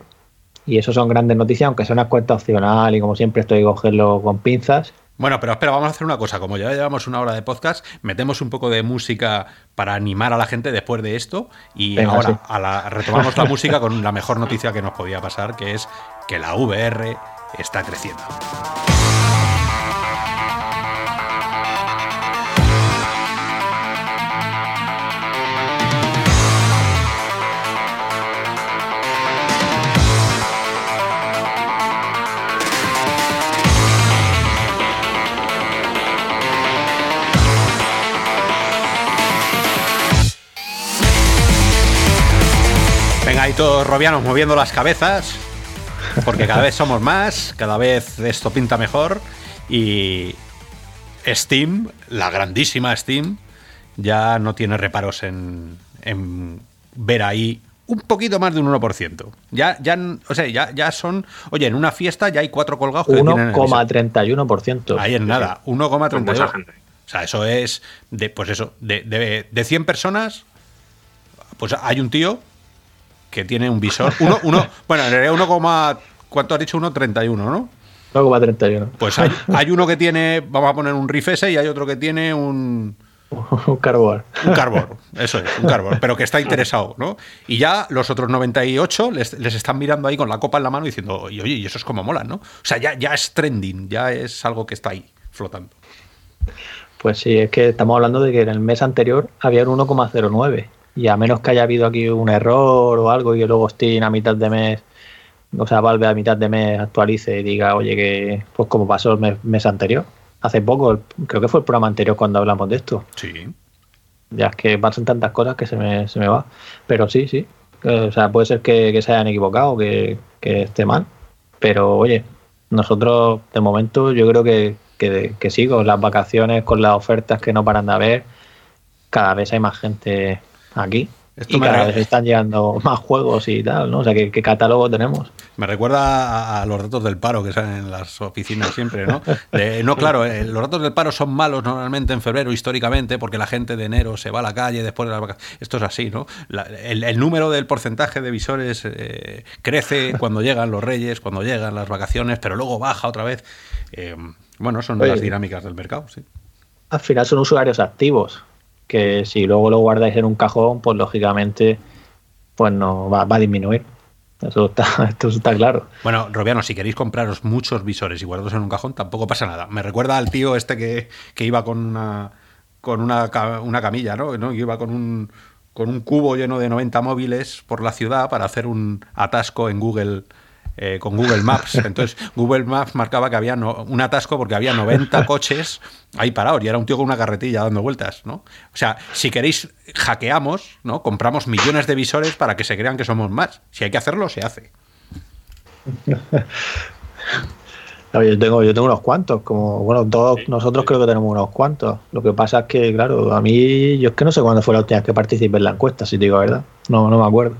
y eso son grandes noticias, aunque sea una cuenta opcional y como siempre estoy cogerlo con pinzas. Bueno, pero espera, vamos a hacer una cosa. Como ya llevamos una hora de podcast, metemos un poco de música para animar a la gente después de esto. Y ahora retomamos la música con la mejor noticia que nos podía pasar, que es que la VR está creciendo. Ahí todos robianos moviendo las cabezas, porque cada vez somos más, cada vez esto pinta mejor y Steam, la grandísima Steam, ya no tiene reparos en, en ver ahí un poquito más de un 1%. Ya, ya, o sea, ya, ya son. Oye, en una fiesta ya hay cuatro colgados que 1,31%. Ahí es nada, 1,31%. O sea, eso es. De, pues eso, de, de, de 100 personas, pues hay un tío que tiene un visor. Uno, uno, bueno, en realidad 1, ¿cuánto has dicho? 1,31, ¿no? 1,31. Pues hay, hay, uno que tiene, vamos a poner un Riff S y hay otro que tiene un. *laughs* un Carbor. Un Carbor, eso es, un Carbor, pero que está interesado, ¿no? Y ya los otros 98 les, les, están mirando ahí con la copa en la mano diciendo, oye, y eso es como mola, ¿no? O sea, ya, ya es trending, ya es algo que está ahí, flotando. Pues sí, es que estamos hablando de que en el mes anterior había un 1,09 y a menos que haya habido aquí un error o algo y que luego Steam a mitad de mes, o sea, Valve a mitad de mes actualice y diga, oye, que pues como pasó el mes, mes anterior, hace poco, creo que fue el programa anterior cuando hablamos de esto. Sí. Ya es que pasan tantas cosas que se me, se me va. Pero sí, sí. O sea, puede ser que, que se hayan equivocado, que, que, esté mal. Pero oye, nosotros de momento yo creo que, que, que sí, con las vacaciones, con las ofertas que no paran de haber, cada vez hay más gente aquí. Esto y cada vez están llegando *laughs* más juegos y tal, ¿no? O sea, ¿qué, qué catálogo tenemos? Me recuerda a, a, los datos del paro que salen en las oficinas siempre, ¿no? De, no, claro, eh, los datos del paro son malos normalmente en febrero, históricamente, porque la gente de enero se va a la calle después de las vacaciones. Esto es así, ¿no? La, el, el, número del porcentaje de visores eh, crece cuando llegan los reyes, cuando llegan las vacaciones, pero luego baja otra vez. Eh, bueno, son Oye, las dinámicas del mercado, sí. Al final son usuarios activos que si luego lo guardáis en un cajón, pues lógicamente pues no va, va a disminuir. Eso está, *laughs* esto está claro. Bueno, Robiano, si queréis compraros muchos visores y guardarlos en un cajón, tampoco pasa nada. Me recuerda al tío este que, que iba con una con una, una camilla, ¿no? ¿no? Iba con un, con un cubo lleno de 90 móviles por la ciudad para hacer un atasco en Google eh, con Google Maps. Entonces, Google Maps marcaba que había no, un atasco porque había 90 *laughs* coches ahí parados y era un tío con una carretilla dando vueltas, ¿no? O sea, si queréis, hackeamos, ¿no? Compramos millones de visores para que se crean que somos más. Si hay que hacerlo, se hace. *laughs* No, yo, tengo, yo tengo unos cuantos, como, bueno, todos nosotros creo que tenemos unos cuantos. Lo que pasa es que, claro, a mí, yo es que no sé cuándo fue la última vez que participé en la encuesta, si te digo la verdad. No, no me acuerdo.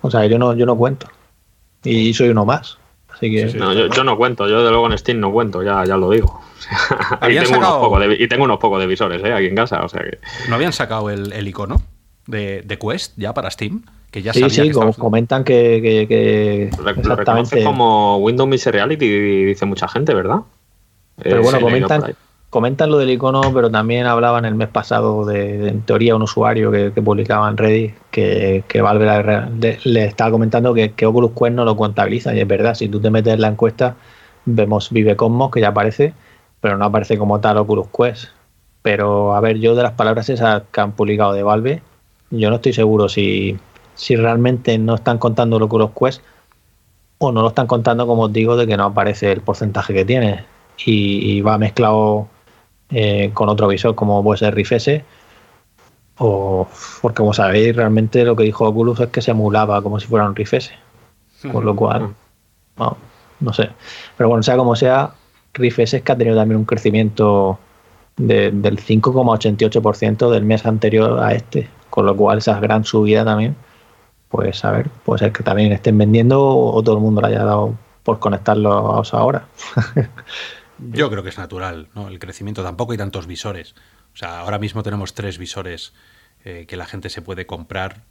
O sea, yo no, yo no cuento y soy uno más. Así que... Sí, sí. No, yo, yo, no cuento, yo de luego en Steam no cuento, ya, ya lo digo. *laughs* y, tengo sacado... unos de, y, tengo unos pocos de visores ¿eh? aquí en casa. O sea que... ¿No habían sacado el, el icono de, de, Quest ya para Steam? Que ya sí, sí, como comentan que, que, que lo, exactamente... Lo como Windows Mixed Reality, dice mucha gente, ¿verdad? Pero eh, bueno, comentan, comentan lo del icono, pero también hablaban el mes pasado de, en teoría, un usuario que, que, publicaba en Reddit que, que Valve la, le estaba comentando que, que, Oculus Quest no lo contabiliza. Y es verdad, si tú te metes en la encuesta, vemos Vive Cosmos, que ya aparece, pero no aparece como tal Oculus Quest. Pero a ver, yo de las palabras esas que han publicado de Valve, yo no estoy seguro si, si realmente no están contando el Oculus Quest o no lo están contando, como os digo, de que no aparece el porcentaje que tiene. Y va mezclado eh, con otro visor como puede ser Rift S o porque como sabéis realmente lo que dijo Oculus es que se emulaba como si fuera un Rift S. Con lo cual no, no sé. Pero bueno sea como sea Rift S es que ha tenido también un crecimiento de, del 5,88% del mes anterior a este con lo cual esa gran subida también pues a ver puede ser que también estén vendiendo o todo el mundo le haya dado por conectarlos ahora *laughs* Yo creo que es natural, ¿no? El crecimiento tampoco hay tantos visores. O sea, ahora mismo tenemos tres visores eh, que la gente se puede comprar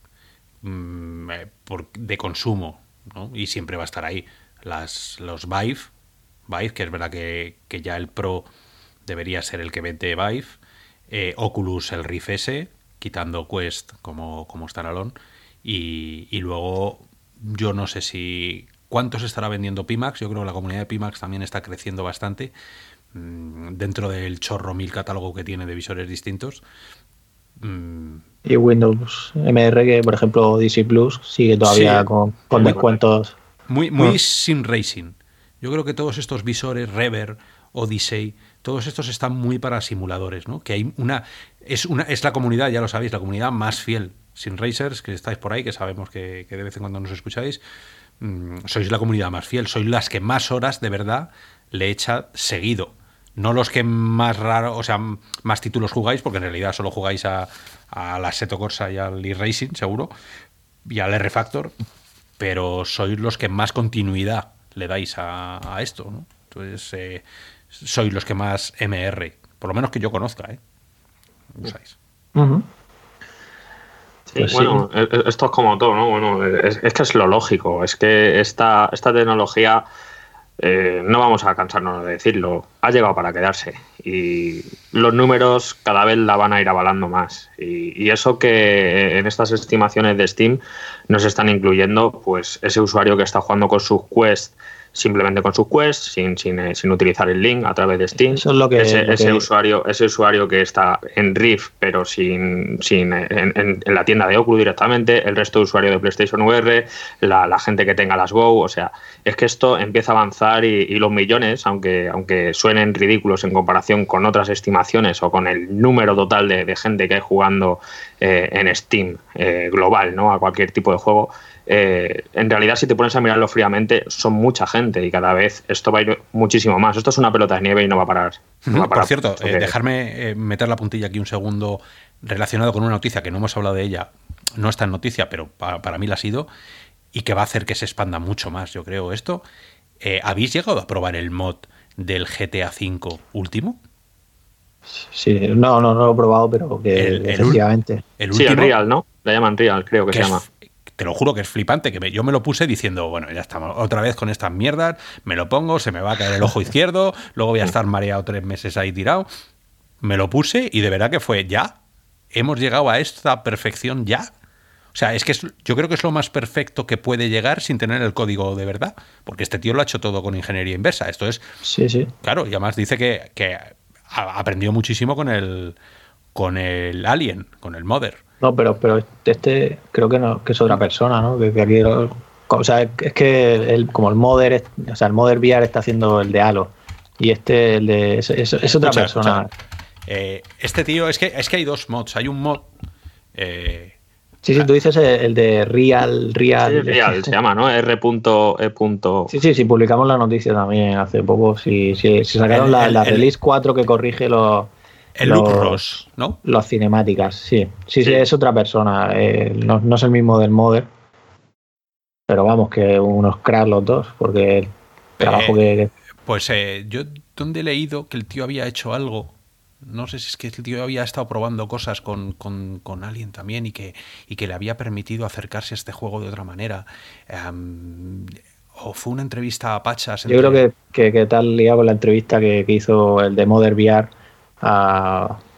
mmm, por, de consumo, ¿no? Y siempre va a estar ahí. Las, los Vive, Vive, que es verdad que, que ya el Pro debería ser el que vende Vive, eh, Oculus el Rift S, quitando Quest como, como standalone, y, y luego yo no sé si ¿Cuánto se estará vendiendo Pimax? Yo creo que la comunidad de Pimax también está creciendo bastante mmm, dentro del chorro mil catálogo que tiene de visores distintos. Mm. Y Windows MR, que por ejemplo DC Plus sigue todavía sí, con, con descuentos. Muy, muy oh. sin racing. Yo creo que todos estos visores, Rever, Odyssey, todos estos están muy para simuladores, ¿no? Que hay una es una es la comunidad, ya lo sabéis, la comunidad más fiel sin racers, que estáis por ahí, que sabemos que, de vez en cuando nos escucháis, mm, sois la comunidad más fiel, sois las que más horas de verdad le echa seguido. No los que más raro, o sea, más títulos jugáis, porque en realidad solo jugáis a, a la Seto Corsa y al e-Racing, seguro, y al R-Factor, pero sois los que más continuidad le dais a, esto, ¿no? Entonces, eh, sois los que más MR, por lo menos que yo conozca, ¿eh? Usáis. Pues bueno, e, e, esto es como todo, ¿no? Bueno, es, que es lo lógico, es que esta, esta tecnología, eh, no vamos a cansarnos de decirlo, ha llegado para quedarse y los números cada vez la van a ir avalando más. Y, y eso que en estas estimaciones de Steam nos están incluyendo, pues ese usuario que está jugando con sus Quest simplemente con su quest, sin, sin, eh, sin, utilizar el link a través de Steam. Eso es lo que, ese, Usuario, ese usuario que está en Rift, pero sin, sin eh, en, la tienda de Oculus directamente, el resto de usuarios de PlayStation VR, la, gente que tenga las Go, o sea, es que esto empieza a avanzar y, los millones, aunque, aunque suenen ridículos en comparación con otras estimaciones o con el número total de, gente que hay jugando eh, en Steam global, ¿no? A cualquier tipo de juego, eh, en realidad si te pones a mirarlo fríamente, son mucha gente y cada vez esto va a ir muchísimo más. Esto es una pelota de nieve y no va a parar. Por cierto, eh, dejarme eh, meter la puntilla aquí un segundo relacionado con una noticia que no hemos hablado de ella. No está en noticia, pero para, mí la ha sido y que va a hacer que se expanda mucho más, yo creo, esto. ¿Habéis llegado a probar el mod del GTA V último? Sí, no, no, no lo he probado, pero que efectivamente. El, sí, el Real, ¿no? La llaman Real, creo que, se llama te lo juro que es flipante, que yo me lo puse diciendo, bueno, ya estamos otra vez con estas mierdas, me lo pongo, se me va a caer el ojo izquierdo, luego voy a estar mareado tres meses ahí tirado. Me lo puse y de verdad que fue ya. Hemos llegado a esta perfección ya. O sea, es que yo creo que es lo más perfecto que puede llegar sin tener el código de verdad. Porque este tío lo ha hecho todo con ingeniería inversa. Esto es. Sí, sí. Claro, y además dice que, que aprendió muchísimo con el, con el Alien, con el Mother. No, pero, pero este creo que no, que es otra persona, ¿no? Que, aquí, o sea, es que el, como el Mother, o sea, el Mother VR está haciendo el de Halo y este el de es, otra persona. Eh, este tío es que es que hay dos mods, hay un mod eh, Sí, sí, tú dices el de Real, Real. Sí, Real se llama, ¿no? R.E. Sí, sí, sí, publicamos la noticia también hace poco. Si, si, sacaron la, la release 4 que corrige los, el Luke Ross, ¿no? Los cinemáticas, sí. Sí, sí, es otra persona. Eh, no, es el mismo del Mother. Pero vamos, que unos cracks los dos, porque el trabajo que. Pues eh, yo, donde he leído que el tío había hecho algo. No sé si es que el tío había estado probando cosas con, con, con Alien también y que, y que le había permitido acercarse a este juego de otra manera. o fue una entrevista a Pachas. Yo creo que, que, que tal liado con la entrevista que, que, hizo el de Mother VR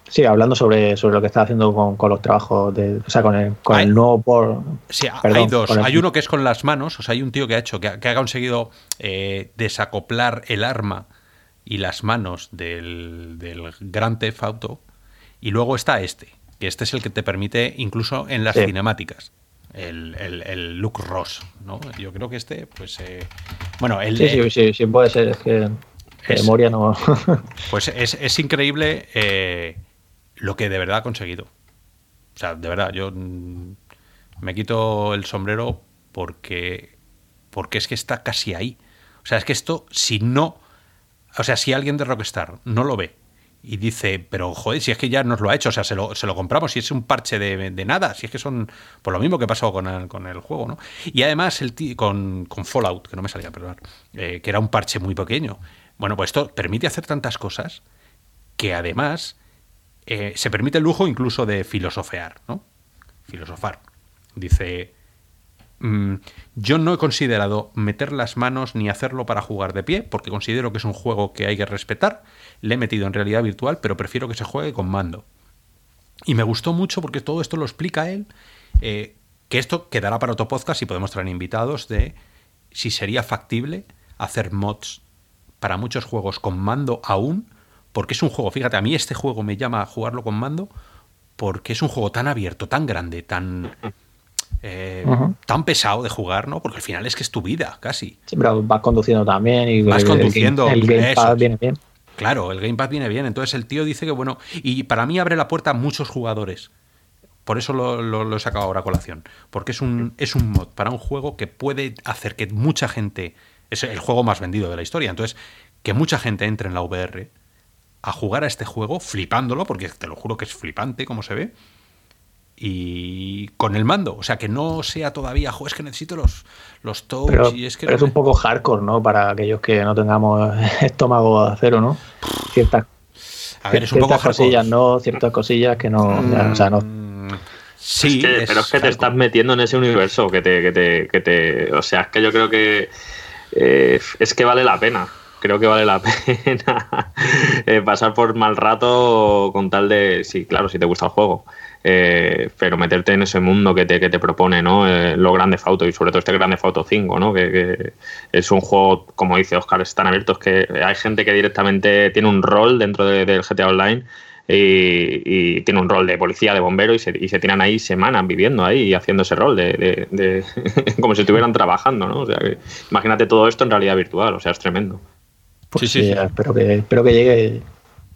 sí, hablando sobre, sobre lo que está haciendo con, los trabajos, de, o sea, con el, con el nuevo por... Sí, hay dos. Hay uno que es con las manos, o sea, hay un tío que ha hecho, que ha, conseguido eh, desacoplar el arma y las manos del, del Grand Theft Auto, y luego está este, que este es el que te permite incluso en las cinemáticas. El, el, Luke Ross, ¿no? Yo creo que este, pues... Eh, bueno, el, sí, sí, sí, sí, puede ser, es que memoria no. *laughs* pues es, increíble eh, lo que de verdad ha conseguido. O sea, de verdad, yo mm, me quito el sombrero porque, porque es que está casi ahí. O sea, es que esto, si no. O sea, si alguien de Rockstar no lo ve y dice, pero joder, si es que ya nos lo ha hecho, o sea, se lo, se lo compramos, si es un parche de, nada, si es que son por lo mismo que pasó con el, con el juego, ¿no? Y además el con, con Fallout, que no me salía, perdón, eh, que era un parche muy pequeño. Bueno, pues esto permite hacer tantas cosas que además eh, se permite el lujo incluso de filosofear, ¿no? Filosofar. Dice, mm, yo no he considerado meter las manos ni hacerlo para jugar de pie, porque considero que es un juego que hay que respetar. Le he metido en realidad virtual, pero prefiero que se juegue con mando. Y me gustó mucho porque todo esto lo explica él, eh, que esto quedará para otro podcast y podemos traer invitados de si sería factible hacer mods para muchos juegos con mando aún, porque es un juego, fíjate, a mí este juego me llama a jugarlo con mando, porque es un juego tan abierto, tan grande, tan... *laughs* Eh, tan pesado de jugar, ¿no? Porque al final es que es tu vida, casi. Sí, pero vas conduciendo también y vas conduciendo. El, gamepad viene bien. Claro, el gamepad viene bien. Entonces el tío dice que, bueno, y para mí abre la puerta a muchos jugadores por eso lo, he sacado ahora a colación. Porque es un, es un mod para un juego que puede hacer que mucha gente. Es el juego más vendido de la historia. Entonces, que mucha gente entre en la VR a jugar a este juego flipándolo, porque te lo juro que es flipante como se ve y con el mando. O sea, que no sea todavía, es que necesito los, los touch y es que... es un poco hardcore, ¿no? Para aquellos que no tengamos *laughs* estómago de acero, ¿no? Ciertas, a ver, es un poco cosillas, ¿no? Ciertas cosillas que no... o sea, no mm, Sí, pero es que te estás metiendo en ese universo que te, que te, que te o sea, es que yo creo que eh, es que vale la pena creo que vale la *laughs* pena eh, pasar por mal rato con tal de, sí, claro, si te gusta el juego, eh, pero meterte en ese mundo que te, que te propone ¿no? Eh, lo Grande y sobre todo este Grande Fauto 5, ¿no? Que, es un juego, como dice Oscar, están abiertos, que hay gente que directamente tiene un rol dentro del GTA Online y, tiene un rol de policía, de bombero y se, y se tiran ahí semanas viviendo ahí y haciendo ese rol de, *laughs* como si estuvieran trabajando, ¿no? O sea, que, imagínate todo esto en realidad virtual, o sea, es tremendo. Pues sí, sí, Espero, que, espero que llegue,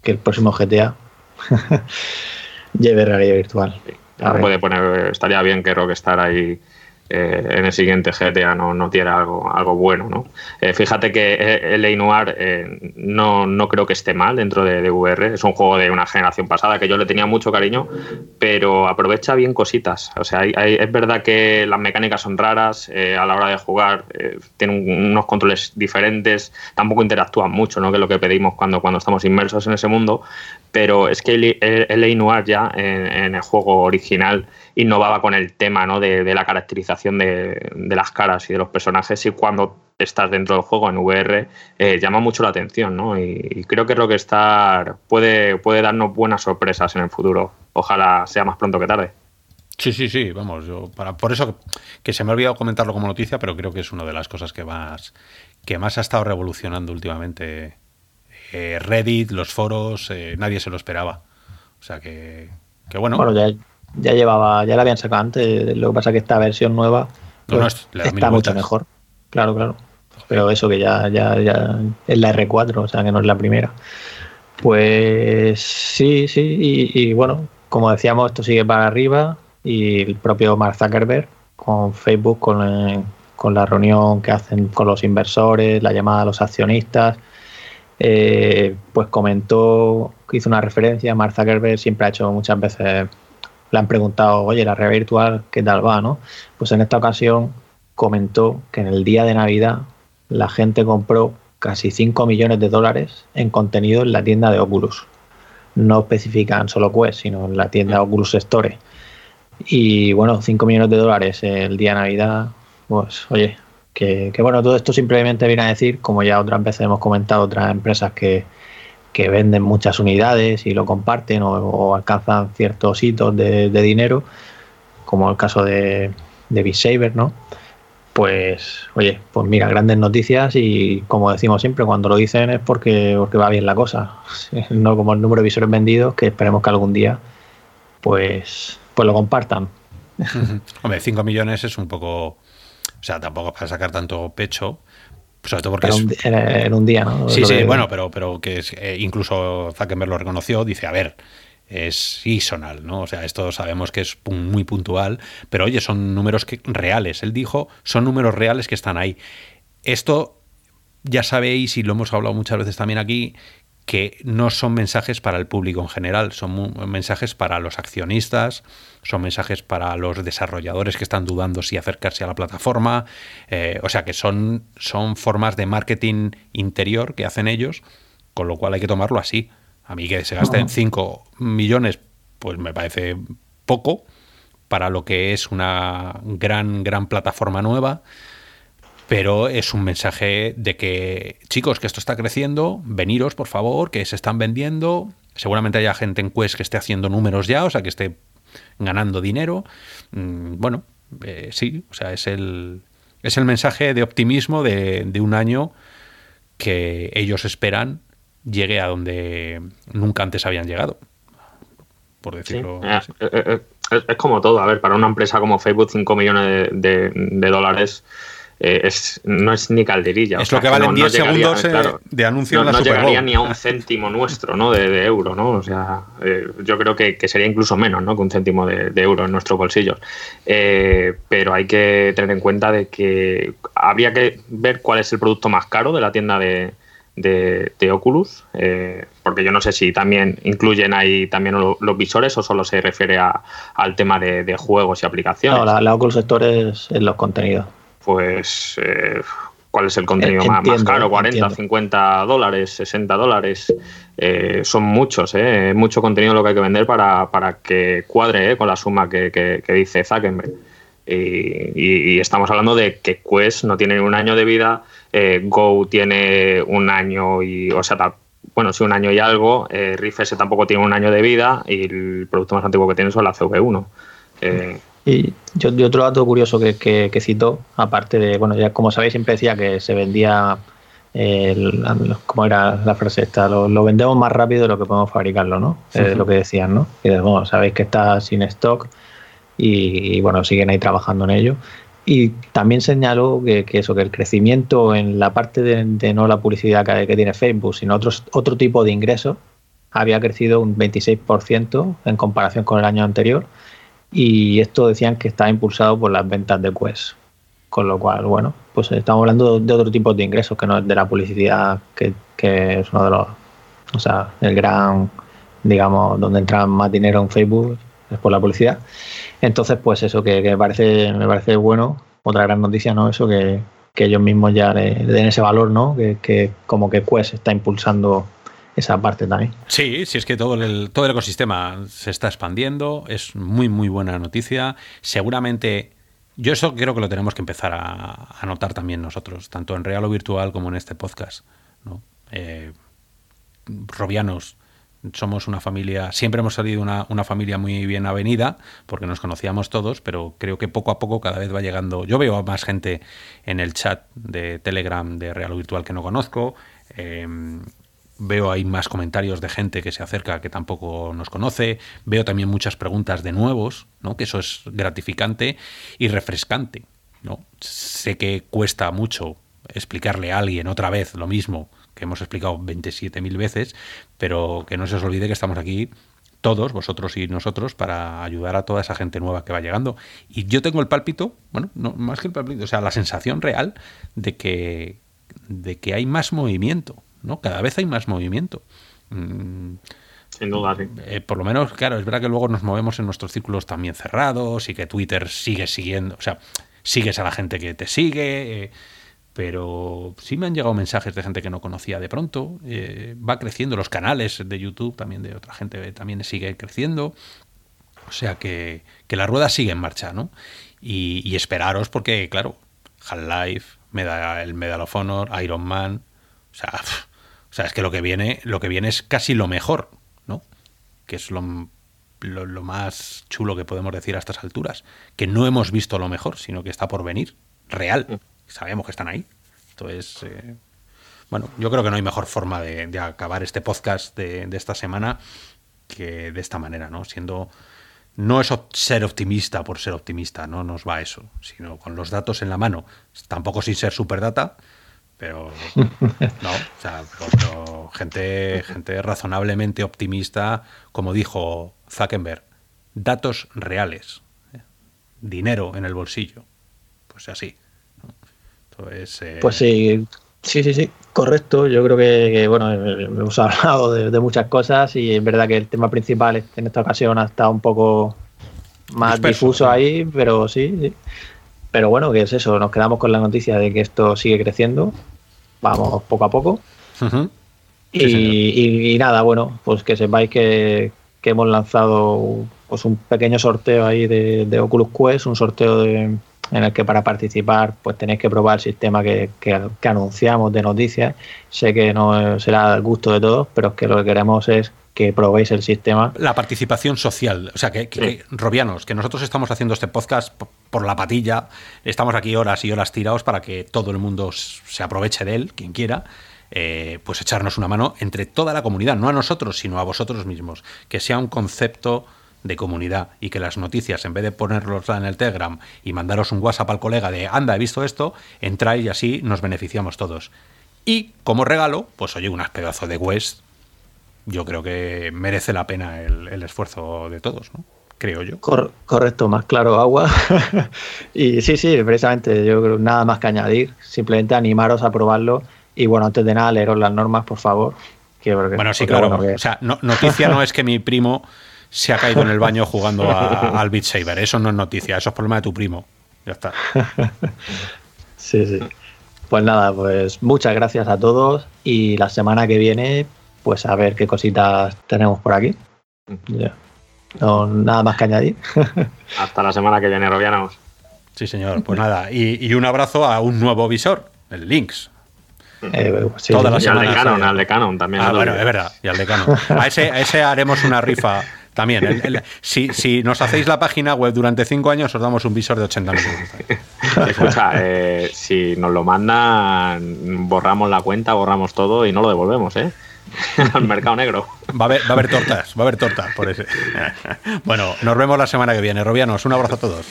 que el próximo GTA *laughs* lleve realidad virtual. puede poner, estaría bien que Rockstar ahí eh, en el siguiente GTA no, no tiene algo, algo bueno. ¿no? Eh, fíjate que eh, el Noir no, no creo que esté mal dentro de, VR. Es un juego de una generación pasada que yo le tenía mucho cariño, pero aprovecha bien cositas. O sea, es verdad que las mecánicas son raras a la hora de jugar, tienen unos controles diferentes, tampoco interactúan mucho, ¿no? que es lo que pedimos cuando, cuando estamos inmersos en ese mundo, pero es que el, el, Noir ya en el juego original innovaba con el tema ¿no? de, la caracterización de, las caras y de los personajes y cuando estás dentro del juego en VR eh, llama mucho la atención ¿no? y, creo que Rockstar puede, puede darnos buenas sorpresas en el futuro. Ojalá sea más pronto que tarde. Sí, sí, sí, vamos, yo para, por eso que se me ha olvidado comentarlo como noticia, pero creo que es una de las cosas que más, que más ha estado revolucionando últimamente eh, Reddit, los foros, eh, nadie se lo esperaba. O sea que, que bueno. Bueno, ya, ya llevaba, ya la habían sacado antes, lo que pasa es que esta versión nueva pues, está mucho mejor. Claro, claro. Pero eso que ya, ya, ya es la R4, o sea que no es la primera. Pues sí, sí, y, bueno, como decíamos, esto sigue para arriba y el propio Mark Zuckerberg con Facebook, con, con la reunión que hacen con los inversores, la llamada a los accionistas, eh, pues comentó, hizo una referencia, Mark Zuckerberg siempre ha hecho muchas veces le han preguntado, oye, la realidad virtual, ¿qué tal va? ¿no? Pues en esta ocasión comentó que en el día de Navidad la gente compró casi 5 millones de dólares en contenido en la tienda de Oculus. No especifican solo Quest, sino en la tienda Oculus Store. Y bueno, 5 millones de dólares el día de Navidad, pues oye, que, que, bueno, todo esto simplemente viene a decir, como ya otras veces hemos comentado, otras empresas que, que venden muchas unidades y lo comparten o, alcanzan ciertos hitos de, dinero, como el caso de, de Saber, ¿no? Pues, oye, pues mira, grandes noticias y como decimos siempre, cuando lo dicen es porque, porque va bien la cosa, *laughs* no como el número de visores vendidos, que esperemos que algún día pues, pues lo compartan. *laughs* Hombre, 5 millones es un poco, o sea, tampoco para sacar tanto pecho, sobre todo porque es... en, un día, ¿no? Sí, sí, bueno, pero, pero que es, eh, incluso Zuckerberg lo reconoció, dice, a ver, es seasonal, ¿no? O sea, esto sabemos que es muy puntual, pero oye, son números que, reales. Él dijo, son números reales que están ahí. Esto ya sabéis, y lo hemos hablado muchas veces también aquí, que no son mensajes para el público en general, son mensajes para los accionistas, son mensajes para los desarrolladores que están dudando si acercarse a la plataforma, eh, o sea que son, son formas de marketing interior que hacen ellos, con lo cual hay que tomarlo así. A mí que se gasten 5 millones, pues me parece poco para lo que es una gran, gran plataforma nueva pero es un mensaje de que, chicos, que esto está creciendo, veniros, por favor, que se están vendiendo. Seguramente haya gente en Quest que esté haciendo números ya, o sea, que esté ganando dinero. Mm, bueno, eh, sí, o sea, es el, es el mensaje de optimismo de, un año que ellos esperan llegue a donde nunca antes habían llegado, por decirlo eh, eh, Es, como todo, a ver, para una empresa como Facebook 5 millones de, de dólares eh, es, no es ni calderilla. Es lo que valen 10 segundos de anuncio en la no Super llegaría ni a un céntimo nuestro, ¿no? De, euro, ¿no? O sea, yo creo que, sería incluso menos, ¿no? Que un céntimo de, euro en nuestros bolsillos. pero hay que tener en cuenta de que habría que ver cuál es el producto más caro de la tienda de, de, Oculus, eh, porque yo no sé si también incluyen ahí también los visores o solo se refiere al tema de, juegos y aplicaciones. No, la, Oculus Store es en los contenidos. Pues, eh, ¿cuál es el contenido más, caro? ¿40, 50 dólares, 60 dólares? Eh, son muchos, ¿eh? mucho contenido lo que hay que vender para, que cuadre con la suma que, que, dice Zuckerberg. Y, y, estamos hablando de que Quest no tiene un año de vida, eh, Go tiene un año y, o sea, bueno, sí, un año y algo, eh, Riff S tampoco tiene un año de vida y el producto más antiguo que tiene es la CV1. Eh, y yo, otro dato curioso que, que, cito, aparte de, bueno, ya como sabéis, siempre decía que se vendía, el, ¿cómo era la frase esta? Lo, vendemos más rápido de lo que podemos fabricarlo, ¿no? Es lo que decían, ¿no? Y bueno, sabéis que está sin stock y, bueno, siguen ahí trabajando en ello. Y también señaló que, eso, que el crecimiento en la parte de, no la publicidad que, tiene Facebook, sino otros, otro tipo de ingresos, había crecido un 26% en comparación con el año anterior. Y esto decían que está impulsado por las ventas de Quest. Con lo cual, bueno, pues estamos hablando de otro tipo de ingresos que no es de la publicidad, que, que es uno de los, o sea, el gran, digamos, donde entra más dinero en Facebook es por la publicidad. Entonces, pues eso, que, me, parece, me parece bueno. Otra gran noticia, ¿no? Eso que, ellos mismos ya le, den ese valor, ¿no? Que, como que Quest está impulsando esa parte también. Sí, sí, es que todo el, todo el ecosistema se está expandiendo, es muy, muy buena noticia. Seguramente, yo eso creo que lo tenemos que empezar a, notar también nosotros, tanto en real o virtual como en este podcast. ¿no? Eh, Robianos, somos una familia, siempre hemos salido una, una, familia muy bien avenida, porque nos conocíamos todos, pero creo que poco a poco cada vez va llegando. Yo veo a más gente en el chat de Telegram de Real Virtual que no conozco. Em, veo ahí más comentarios de gente que se acerca que tampoco nos conoce. Veo también muchas preguntas de nuevos, ¿no? que eso es gratificante y refrescante. ¿no? Sé que cuesta mucho explicarle a alguien otra vez lo mismo que hemos explicado 27.000 veces, pero que no se os olvide que estamos aquí todos, vosotros y nosotros, para ayudar a toda esa gente nueva que va llegando. Y yo tengo el pálpito, bueno, no, más que el pálpito, o sea, la sensación real de que, de que hay más movimiento, ¿no? Cada vez hay más movimiento. Mm, Sin duda, sí. Eh, por lo menos, claro, es verdad que luego nos movemos en nuestros círculos también cerrados y que Twitter sigue siguiendo, o sea, sigues a la gente que te sigue. Eh, pero sí me han llegado mensajes de gente que no conocía de pronto. Eh, va creciendo los canales de YouTube, también de otra gente también sigue creciendo. O sea que, la rueda sigue en marcha, ¿no? Y, esperaros porque, claro, Half-Life, el Medal of Honor, Iron Man, o sea, o sea, es que lo que viene, lo que viene es casi lo mejor, ¿no? Que es lo, lo más chulo que podemos decir a estas alturas. Que no hemos visto lo mejor, sino que está por venir, real. Mm sabemos que están ahí. Entonces, eh, bueno, yo creo que no hay mejor forma de, acabar este podcast de, esta semana que de esta manera, ¿no? Siendo. No es ser optimista por ser optimista, no nos va eso, sino con los datos en la mano. Tampoco sin ser superdata, pero *laughs* no, o sea, gente, gente razonablemente optimista, como dijo Zuckerberg, datos reales, ¿eh? dinero en el bolsillo, pues así. Eh, pues sí, sí, sí, sí, correcto. Yo creo que, bueno, hemos hablado de, muchas cosas y es verdad que el tema principal en esta ocasión ha estado un poco más difuso ahí, pero sí, sí. Pero bueno, que es eso, nos quedamos con la noticia de que esto sigue creciendo, vamos poco a poco. y, nada, bueno, pues que sepáis que, hemos lanzado pues un pequeño sorteo ahí de, de Oculus Quest, un sorteo de, en el que para participar pues tenéis que probar el sistema que, anunciamos de noticias. Sé que no será al gusto de todos, pero es que lo que queremos es que probéis el sistema. La participación social, o sea, que, Robianos, que nosotros estamos haciendo este podcast por la patilla, estamos aquí horas y horas tirados para que todo el mundo se aproveche de él, quien quiera. Eh, pues echarnos una mano entre toda la comunidad, no a nosotros, sino a vosotros mismos. Que sea un concepto de comunidad y que las noticias, en vez de ponerlos en el Telegram y mandaros un WhatsApp al colega de anda, he visto esto, entráis y así nos beneficiamos todos. Y como regalo, pues oye, unas pedazos de West, yo creo que merece la pena el, esfuerzo de todos, ¿no? Creo yo. correcto, más claro agua. *laughs* y sí, sí, precisamente, yo creo nada más que añadir, simplemente animaros a probarlo y bueno, antes de nada, leeros las normas, por favor. bueno, sí, claro. O sea, noticia no es que mi primo se ha caído en el baño jugando *laughs* al Beat Saber. Eso no es noticia, eso es problema de tu primo. Ya está. *laughs* sí, sí. Pues nada, pues muchas gracias a todos y la semana que viene, pues a ver qué cositas tenemos por aquí. No, nada más que añadir. *laughs* Hasta la semana que viene, Robianos. Sí, señor. Pues nada, y, un abrazo a un nuevo visor, el Lynx. Eh, sí, Toda la y al de Canon, al de Canon también. Ah, bueno, es verdad, y al de Canon. *laughs* A ese, a ese haremos una rifa también, si, nos hacéis la página web durante cinco años, os damos un visor de 80 minutos. *laughs* Escucha, eh, si nos lo mandan, borramos la cuenta, borramos todo y no lo devolvemos, ¿eh? *laughs* Al mercado negro. Va a, haber, va a haber tortas, va a haber tortas por ese. *laughs* Bueno, nos vemos la semana que viene. Robianos, un abrazo a todos.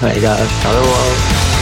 hasta luego.